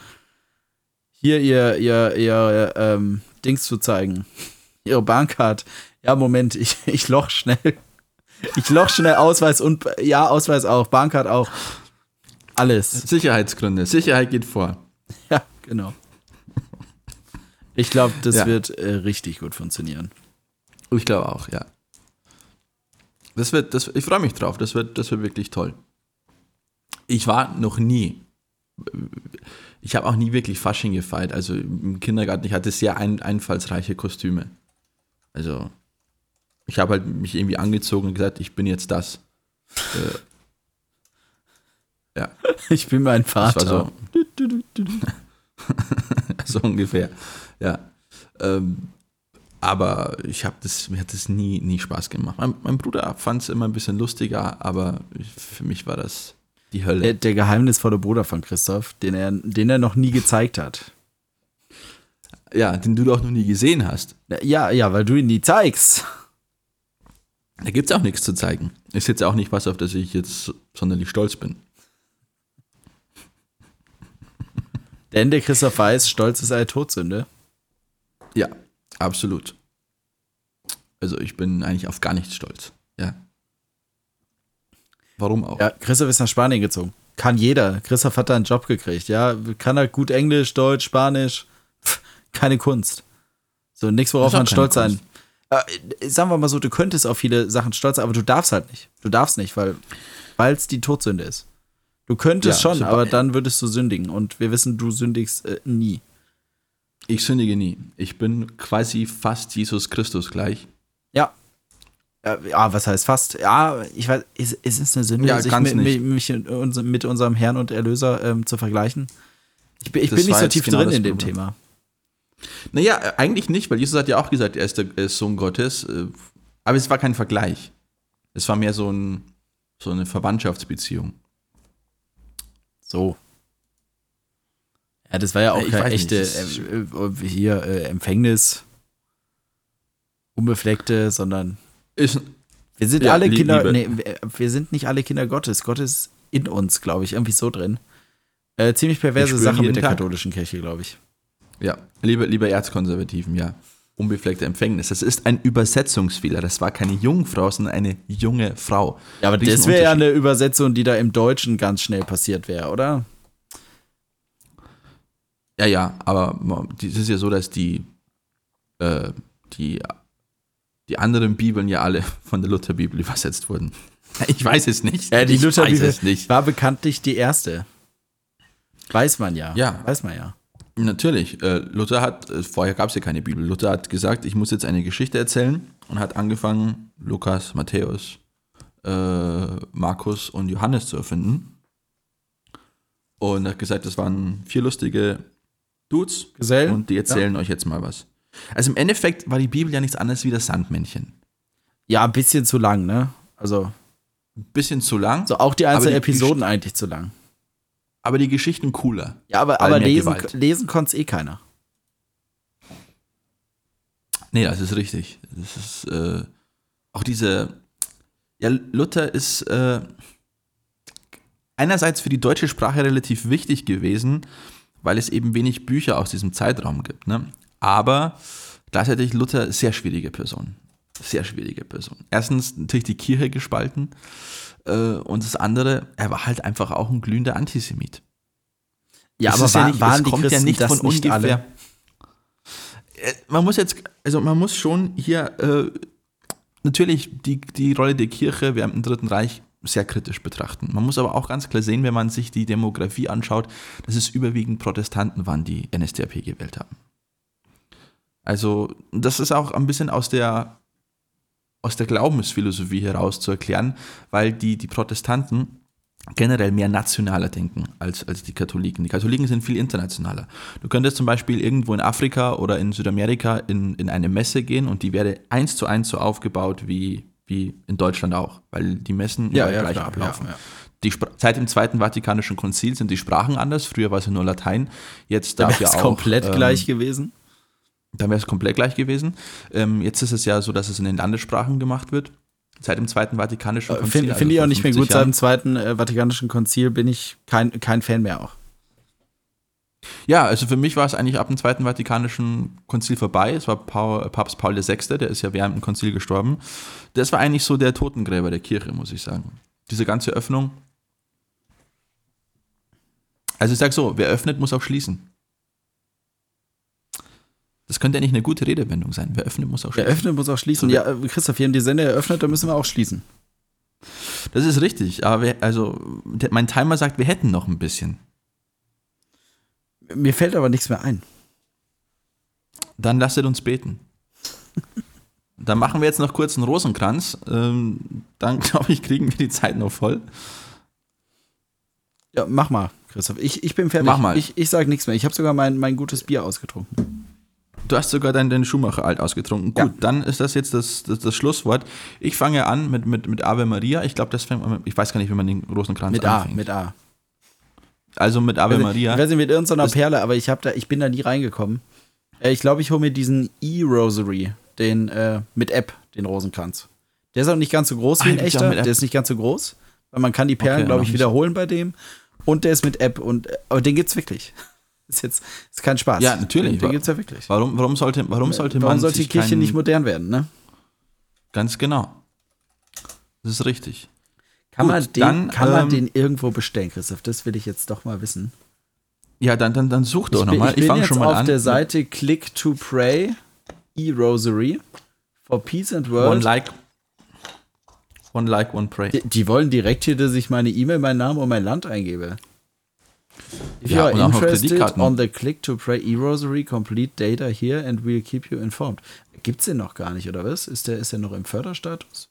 hier Ihr, ihr, ihr ähm, Dings zu zeigen. Ihre Bahncard. Ja, Moment, ich, ich loch schnell. Ich loch schnell Ausweis und ja, Ausweis auch, Bahncard auch. Alles. Sicherheitsgründe. Sicherheit geht vor. Ja, genau. Ich glaube, das Ja. wird äh, richtig gut funktionieren. Ich glaube auch, ja. Das wird, das, ich freue mich drauf. Das wird, das wird wirklich toll. Ich war noch nie. Ich habe auch nie wirklich Fasching gefeiert. Also im Kindergarten, ich hatte sehr ein, einfallsreiche Kostüme. Also ich habe halt mich irgendwie angezogen und gesagt, ich bin jetzt das. Äh, ja, Ich bin mein das Vater. war so. so ungefähr. Ja. Ähm, aber ich habe das, mir hat das nie, nie Spaß gemacht. Mein, mein Bruder fand es immer ein bisschen lustiger, aber für mich war das die Hölle. Der, der geheimnisvolle Bruder von Christoph, den er, den er noch nie gezeigt hat. ja, den du doch noch nie gesehen hast. Ja, ja, weil du ihn nie zeigst. Da gibt es auch nichts zu zeigen. Ist jetzt auch nicht was, auf das ich jetzt sonderlich stolz bin. Denn der Christoph weiß, Stolz ist eine Todsünde. Ja, absolut. Also ich bin eigentlich auf gar nichts stolz. Ja. Warum auch? Ja, Christoph ist nach Spanien gezogen. Kann jeder. Christoph hat da einen Job gekriegt, ja. Kann halt gut Englisch, Deutsch, Spanisch. Pff, keine Kunst. So, nichts, worauf man stolz sein. Äh, sagen wir mal so, du könntest auf viele Sachen stolz sein, aber du darfst halt nicht. Du darfst nicht, weil es die Todsünde ist. Du könntest Ja, schon, super. aber dann würdest du sündigen. Und wir wissen, du sündigst äh, nie. Ich sündige nie. Ich bin quasi fast Jesus Christus gleich. Ja. Ja, ja, was heißt fast? Ja, ich weiß, ist, ist es eine Sünde, Ja, sich mit, nicht. mich mit unserem Herrn und Erlöser ähm, zu vergleichen? Ich bin, ich bin nicht so tief genau drin in dem Problem. Thema. Naja, äh, eigentlich nicht, weil Jesus hat ja auch gesagt, er ist der er ist Sohn Gottes. äh, Aber es war kein Vergleich. Es war mehr so, ein, so eine Verwandtschaftsbeziehung. So. Ja, das war ja auch Ich keine weiß echte äh, äh, hier äh, Empfängnis, unbefleckte, sondern Ist, wir sind Ja, alle Lie- Kinder, nee, wir- sind nicht alle Kinder Gottes. Gott ist in uns, glaube ich, irgendwie so drin. Äh, ziemlich perverse Sache mit der Tag. katholischen Kirche, glaube ich. ja, liebe, liebe Erzkonservativen, ja. Unbefleckte Empfängnis. Das ist ein Übersetzungsfehler. Das war keine Jungfrau, sondern eine junge Frau. Ja, aber das wäre ja eine Übersetzung, die da im Deutschen ganz schnell passiert wäre, oder? Ja, ja, aber es ist ja so, dass die, äh, die, die anderen Bibeln ja alle von der Lutherbibel übersetzt wurden. Ich weiß es nicht. Äh, die ich Lutherbibel war bekanntlich die erste. Weiß man ja. Ja. Weiß man ja. Natürlich. Äh, Luther hat, äh, vorher gab es ja keine Bibel. Luther hat gesagt, ich muss jetzt eine Geschichte erzählen und hat angefangen, Lukas, Matthäus, äh, Markus und Johannes zu erfinden. Und hat gesagt, das waren vier lustige Dudes. Gesellen? Und die erzählen euch jetzt mal was. Also im Endeffekt war die Bibel ja nichts anderes wie das Sandmännchen. Ja, ein bisschen zu lang, ne? Also, Ein bisschen zu lang, so auch die einzelnen Episoden eigentlich zu lang. aber die Geschichten cooler. Ja, aber, aber lesen, Gewalt. lesen konnte es eh keiner. Nee, das ist richtig. Das ist äh, auch diese. Ja, Luther ist äh, einerseits für die deutsche Sprache relativ wichtig gewesen, weil es eben wenig Bücher aus diesem Zeitraum gibt. Ne? Aber gleichzeitig Luther sehr schwierige Person. Sehr schwierige Person. Erstens natürlich die Kirche gespalten äh, und das andere, er war halt einfach auch ein glühender Antisemit. Ja, Es aber war, nicht- waren es die kommt Christen ja nicht das von nicht ungefähr. alle? Äh, Man muss jetzt, also man muss schon hier äh, natürlich die, die Rolle der Kirche während dem Dritten Reich sehr kritisch betrachten. Man muss aber auch ganz klar sehen, wenn man sich die Demografie anschaut, dass es überwiegend Protestanten waren, die NSDAP gewählt haben. Also das ist auch ein bisschen aus der, aus der Glaubensphilosophie heraus zu erklären, weil die, die Protestanten generell mehr nationaler denken als, als die Katholiken. Die Katholiken sind viel internationaler. Du könntest zum Beispiel irgendwo in Afrika oder in Südamerika in, in eine Messe gehen und die wäre eins zu eins so aufgebaut wie, wie in Deutschland auch, weil die Messen Ja, ja, gleich klar, ablaufen. ja. Die seit dem Zweiten Vatikanischen Konzil sind die Sprachen anders. Früher war es ja nur Latein. Jetzt Da darf wäre ja es auch, komplett ähm, gleich gewesen. dann wäre es komplett gleich gewesen. Ähm, jetzt ist es ja so, dass es in den Landessprachen gemacht wird. Seit dem Zweiten Vatikanischen Konzil. Finde also find ich auch nicht mehr 50 gut. Seit Jahren. dem Zweiten äh, Vatikanischen Konzil bin ich kein, kein Fan mehr auch. Ja, also für mich war es eigentlich ab dem Zweiten Vatikanischen Konzil vorbei. Es war Paul, Papst Paul VI., der ist ja während dem Konzil gestorben. Das war eigentlich so der Totengräber der Kirche, muss ich sagen. Diese ganze Öffnung. Also ich sag so, wer öffnet, muss auch schließen. Das könnte ja nicht eine gute Redewendung sein. Wer öffnet, muss auch schließen. öffnet muss auch schließen. Ja, Christoph, wir haben die Sende eröffnet, da müssen wir auch schließen. Das ist richtig, aber wir, also der, mein Timer sagt, wir hätten noch ein bisschen. Mir fällt aber nichts mehr ein. Dann lasset uns beten. Dann machen wir jetzt noch kurz einen Rosenkranz. Ähm, dann, glaube ich, kriegen wir die Zeit noch voll. Ja, mach mal, Christoph. Ich, ich bin fertig. Mach mal. Ich, ich sag nichts mehr. Ich habe sogar mein, mein gutes Bier ausgetrunken. Du hast sogar deinen, deinen Schuhmacher alt ausgetrunken. Gut, Ja. dann ist das jetzt das, das, das Schlusswort. Ich fange an mit, mit, mit Ave Maria. Ich glaube, das fängt man mit, ich weiß gar nicht, wie man den Rosenkranz Mit A, anfängt. mit A. also mit Ave Ich Maria. weiß nicht, mit irgendeiner Perle, aber ich, hab da, ich bin da nie reingekommen. Äh, ich glaube, ich hole mir diesen E-Rosary, den äh, mit App, den Rosenkranz. Der ist auch nicht ganz so groß wie Ah, ein echter. Der ist nicht ganz so groß, weil man kann die Perlen, Okay, glaube ich, wiederholen bei dem. Und der ist mit App und äh, aber den gibt's wirklich. Ist jetzt ist kein Spaß. Ja, natürlich. Den, den gibt's ja wirklich. Warum, warum sollte, warum sollte Warum man sollte die Kirche keinen- nicht modern werden, ne? Ganz genau. Das ist richtig. Kann, Gut, man, den, dann, kann man ähm, den irgendwo bestellen, Christoph? Das will ich jetzt doch mal wissen. Ja, dann, dann, dann such doch nochmal. ich Ich, fange schon mal auf an. der Seite Click to Pray E-Rosary for Peace and One World. like, one like, one pray. Die, die wollen direkt hier, dass ich meine E-Mail, meinen Namen und mein Land eingebe. If Ja, you are interested on the Click to Pray E-Rosary, complete data here and we'll keep you informed. Gibt's den noch gar nicht, oder was? Ist der, ist der noch im Förderstatus?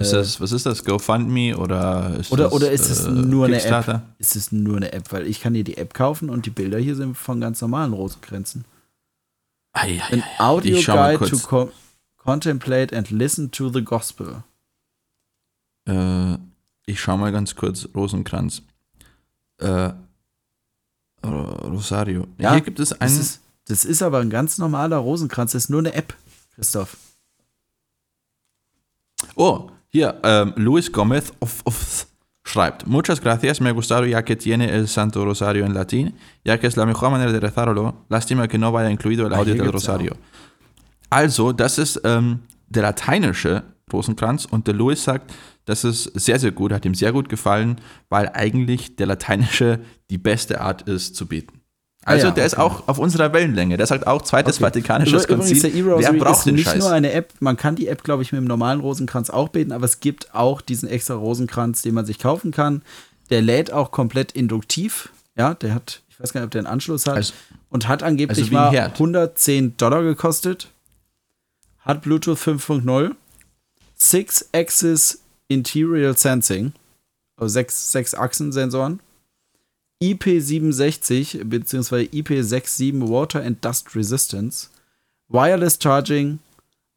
Ist das, was ist das? GoFundMe oder ist Oder, das, oder ist es äh, nur eine? App? Ist es nur eine App? Weil ich kann hier die App kaufen und die Bilder hier sind von ganz normalen Rosenkränzen. Ei, ei, An audio guide to co contemplate and listen to the gospel. Äh, ich schau mal ganz kurz. Rosenkranz. Äh, Ro- Rosario. Ja, Hier gibt es Das einen. ist, das ist aber ein ganz normaler Rosenkranz. Das ist nur eine App, Christoph. Oh, hier, ähm, Luis Gomez of, of schreibt: Muchas gracias, me gustaron ya que tiene el Santo Rosario en latín, ya que es la mejor manera de rezarlo. Lástima que no vaya incluido el Ah, Audio hier del Rosario. Also, das ist ähm, der lateinische Rosenkranz und der Louis sagt, das ist sehr, sehr gut, hat ihm sehr gut gefallen, weil eigentlich der lateinische die beste Art ist zu beten. Also, Ah ja, der ist okay. auch auf unserer Wellenlänge. Der sagt auch Zweites Okay. Vatikanisches Übrigens, Konzil. der Wer E-Rosary braucht ist den nicht Scheiß? nur eine App. Man kann die App, glaube ich, mit dem normalen Rosenkranz auch beten, aber es gibt auch diesen extra Rosenkranz, den man sich kaufen kann. Der lädt auch komplett induktiv. Ja, der hat, ich weiß gar nicht, ob der einen Anschluss hat. Also- und hat angeblich also mal Herd. 110 Dollar gekostet. Hat Bluetooth 5.0. Six-Axis Interior Sensing. Also sechs, sechs Achsen-Sensoren. IP67 bzw. IP67 Water and Dust Resistance. Wireless Charging.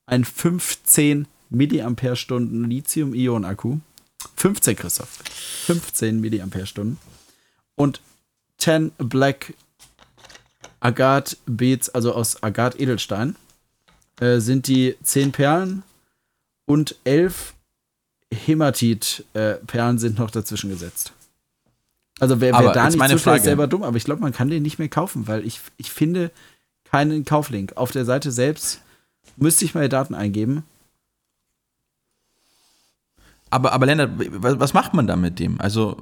Ein 15 Milliampere-Stunden Lithium-Ionen-Akku. 15, Christoph. 15 Milliampere-Stunden. Und 10 Black Agat Beats, also aus Agat Edelstein, äh, sind die 10 Perlen und 11 Hämatit-Perlen sind noch dazwischen gesetzt. Also wer, wer da nicht meine zuschlägt, ist selber dumm, aber ich glaube, man kann den nicht mehr kaufen, weil ich, ich finde keinen Kauflink. Auf der Seite selbst müsste ich meine Daten eingeben. Aber, aber Lennart, was, macht man da mit dem? Also,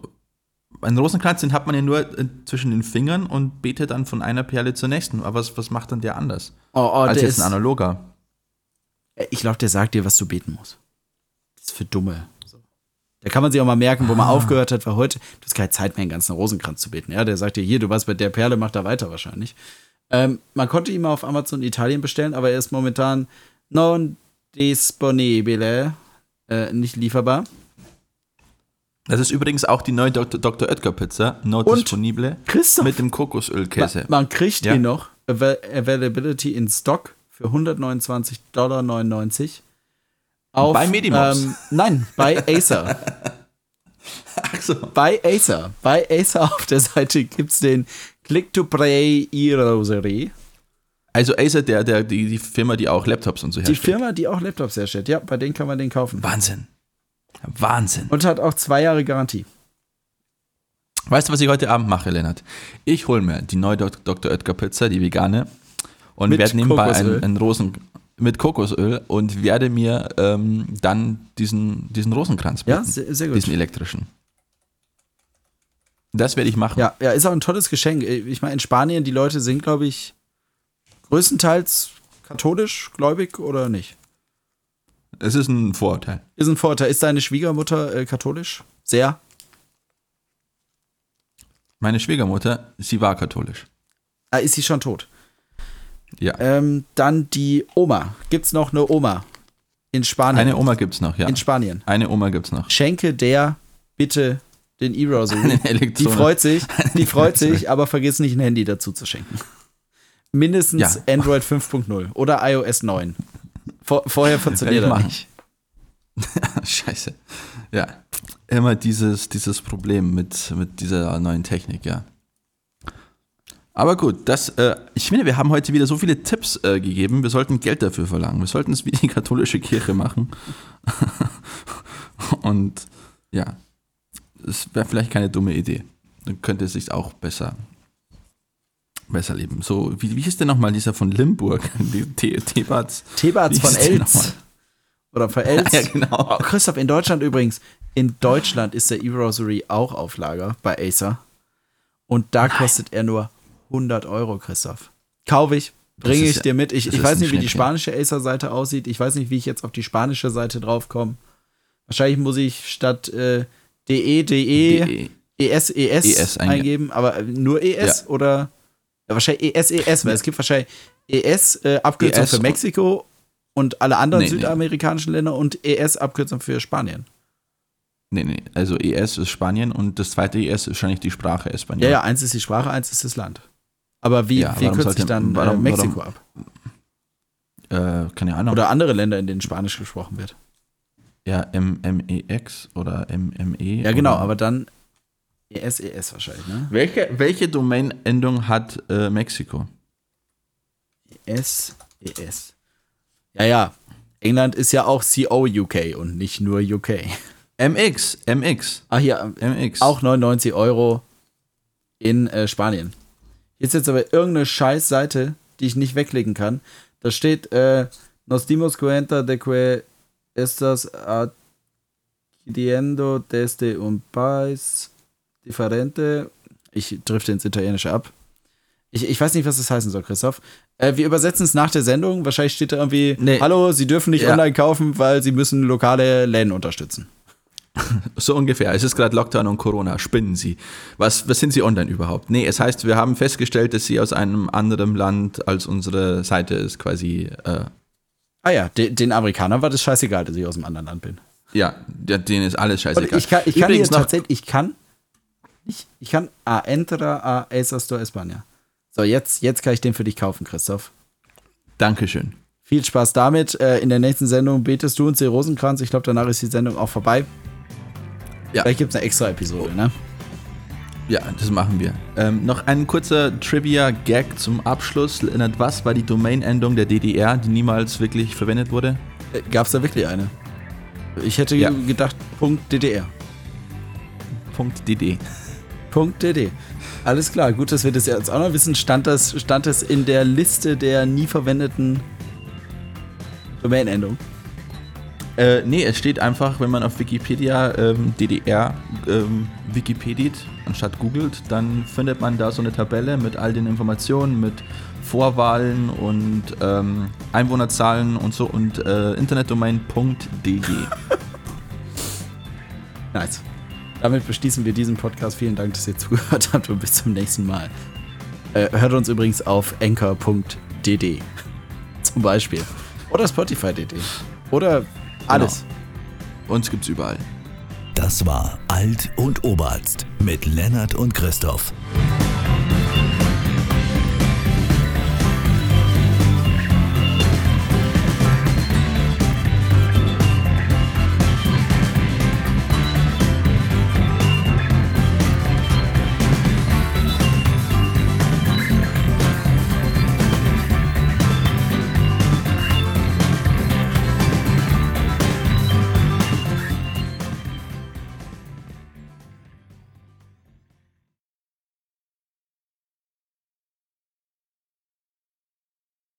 einen Rosenkranz, den hat man ja nur äh, zwischen den Fingern und betet dann von einer Perle zur nächsten. Aber was, was macht dann der anders? Oh, oh, als der jetzt ist, ein analoger. ich glaube, der sagt dir, was du beten musst. Das ist für Dumme. Da kann man sich auch mal merken, wo man aufgehört hat, weil heute, du hast keine Zeit mehr, einen ganzen Rosenkranz zu beten. Ja, der sagt dir, hier, du warst bei der Perle, mach da weiter wahrscheinlich. Ähm, man konnte ihn mal auf Amazon Italien bestellen, aber er ist momentan non disponibile, äh, nicht lieferbar. Das ist übrigens auch die neue Dr. Dr. Oetker Pizza, not Und disponible, Christoph, mit dem Kokosölkäse. man, man kriegt Ja. ihn noch, Avail Availability in Stock für 129,99 Dollar. Auf, Bei Medimobs? Ähm, nein, bei Acer. Ach so. bei Acer. Bei Acer auf der Seite gibt es den Click-to-Play e-Rosary. Also Acer, der, der, die, die Firma, die auch Laptops und so Die herstellt. Firma, die auch Laptops herstellt. Ja, bei denen kann man den kaufen. Wahnsinn. Wahnsinn. Und hat auch zwei Jahre Garantie. Weißt du, was ich heute Abend mache, Lennart? Ich hole mir die neue Dr. Oetker Pizza, die vegane, und werde nebenbei einen, einen Rosen mit Kokosöl und werde mir ähm, dann diesen, diesen Rosenkranz Ja, bitten, sehr, sehr gut. diesen elektrischen. Das werde ich machen. Ja, ja, ist auch ein tolles Geschenk. Ich meine, in Spanien, die Leute sind, glaube ich, größtenteils katholisch, gläubig oder nicht? Es ist ein Vorurteil. Ist ein Vorteil. Ist deine Schwiegermutter äh, katholisch? Sehr. Meine Schwiegermutter, sie war katholisch. Ah, ist sie schon tot? Ja. Ähm, dann die Oma. Gibt's noch eine Oma in Spanien? Eine Oma gibt's noch, ja. in Spanien. Eine Oma gibt's noch. Schenke der bitte den. Einen Die freut sich, die freut sich, aber vergiss nicht ein Handy dazu zu schenken. Mindestens Ja. Android 5.0 oder iOS 9. Vor, vorher funktioniert das ich nicht. Scheiße. Ja. Immer dieses, dieses Problem mit, mit dieser neuen Technik, ja. Aber gut, das, äh, ich finde, wir haben heute wieder so viele Tipps äh, gegeben. Wir sollten Geld dafür verlangen. Wir sollten es wie die katholische Kirche machen. Und ja, es wäre vielleicht keine dumme Idee. Dann könnte es sich auch besser, besser leben. So, wie, wie hieß denn nochmal dieser von Limburg? Thebats. Thebats von Elz. Oder von Elz. Ja, genau. Oh, Christoph, in Deutschland übrigens, in Deutschland ist der E-Rosary auch auf Lager bei Acer. Und da kostet er nur 100 Euro, Christoph. Kaufe ich, bringe ich ja- dir mit. Ich, ich weiß nicht, wie die spanische Acer-Seite aussieht. Ich weiß nicht, wie ich jetzt auf die spanische Seite draufkomme. Wahrscheinlich muss ich statt äh, DE, DE, DE. ES, ES, ES einge- eingeben, aber nur ES Ja. oder ja, wahrscheinlich ES, ES, weil es gibt wahrscheinlich ES, äh, Abkürzung ES für Mexiko und alle anderen Nee, nee. südamerikanischen Länder und ES, Abkürzung für Spanien. Nee, nee, also ES ist Spanien und das zweite ES ist wahrscheinlich die Sprache Espanol. Ja, ja, eins ist die Sprache, eins ist das Land. Aber wie, Ja, wie kürzt sollte- sich dann äh, warum- Mexiko warum- ab? Äh, keine Ahnung. Oder andere Länder, in denen Spanisch gesprochen wird. ja, MMEX oder MME. Ja, genau, aber dann ES, ES wahrscheinlich, ne? Welche, welche Domain-Endung hat äh, Mexiko? ES, ES. Ja, ja. England ist ja auch CO UK und nicht nur UK. MX, MX, Ah, hier, MX. auch 99 Euro in äh, Spanien. Ist jetzt aber irgendeine Scheiß-Seite, die ich nicht wegklicken kann. Da steht, äh, Nos dimos cuenta de que estas adquiriendo desde un país diferente. Ich drifte ins Italienische ab. Ich, ich weiß nicht, was das heißen soll, Christoph. Äh, wir übersetzen es nach der Sendung. Wahrscheinlich steht da irgendwie, Nee. hallo, Sie dürfen nicht Ja. online kaufen, weil Sie müssen lokale Läden unterstützen. So ungefähr. Es ist gerade Lockdown und Corona. Spinnen Sie. Was, was sind Sie online überhaupt? Nee, es heißt, wir haben festgestellt, dass Sie aus einem anderen Land als unsere Seite ist, quasi. Äh, Ah ja, de, den Amerikanern war das scheißegal, dass ich aus einem anderen Land bin. ja, denen ist alles Und scheißegal. ich kann, ich kann Übrigens noch, tatsächlich, ich kann, ich, ich kann a entra a esas do España. So, jetzt, jetzt kann ich den für dich kaufen, Christoph. Dankeschön. Viel Spaß damit. Äh, in der nächsten Sendung betest du uns den Rosenkranz. Ich glaube, danach ist die Sendung auch vorbei. Ja. Vielleicht gibt es eine extra Episode, ne? Ja, das machen wir. Ähm, noch ein kurzer Trivia-Gag zum Abschluss. Lennart, was war die Domain-Endung der DDR, die niemals wirklich verwendet wurde? Äh, Gab es da wirklich eine? Ich hätte Ja. gedacht, Punkt .ddr. .dd. Punkt .dd. Alles klar, gut, dass wir das jetzt auch noch wissen. Stand das, stand das in der Liste der nie verwendeten Domain-Endung? Äh, nee, es steht einfach, wenn man auf Wikipedia ähm, DDR ähm, Wikipediet anstatt googelt, dann findet man da so eine Tabelle mit all den Informationen, mit Vorwahlen und ähm, Einwohnerzahlen und so und äh, Internetdomain.de. Nice. Damit beschließen wir diesen Podcast. Vielen Dank, dass ihr zugehört habt und bis zum nächsten Mal. Äh, hört uns übrigens auf anchor.dd zum Beispiel. Oder Spotify.dd. Oder alles. Uns gibt's überall. Das war Alt und Oberarzt mit Lennart und Christoph.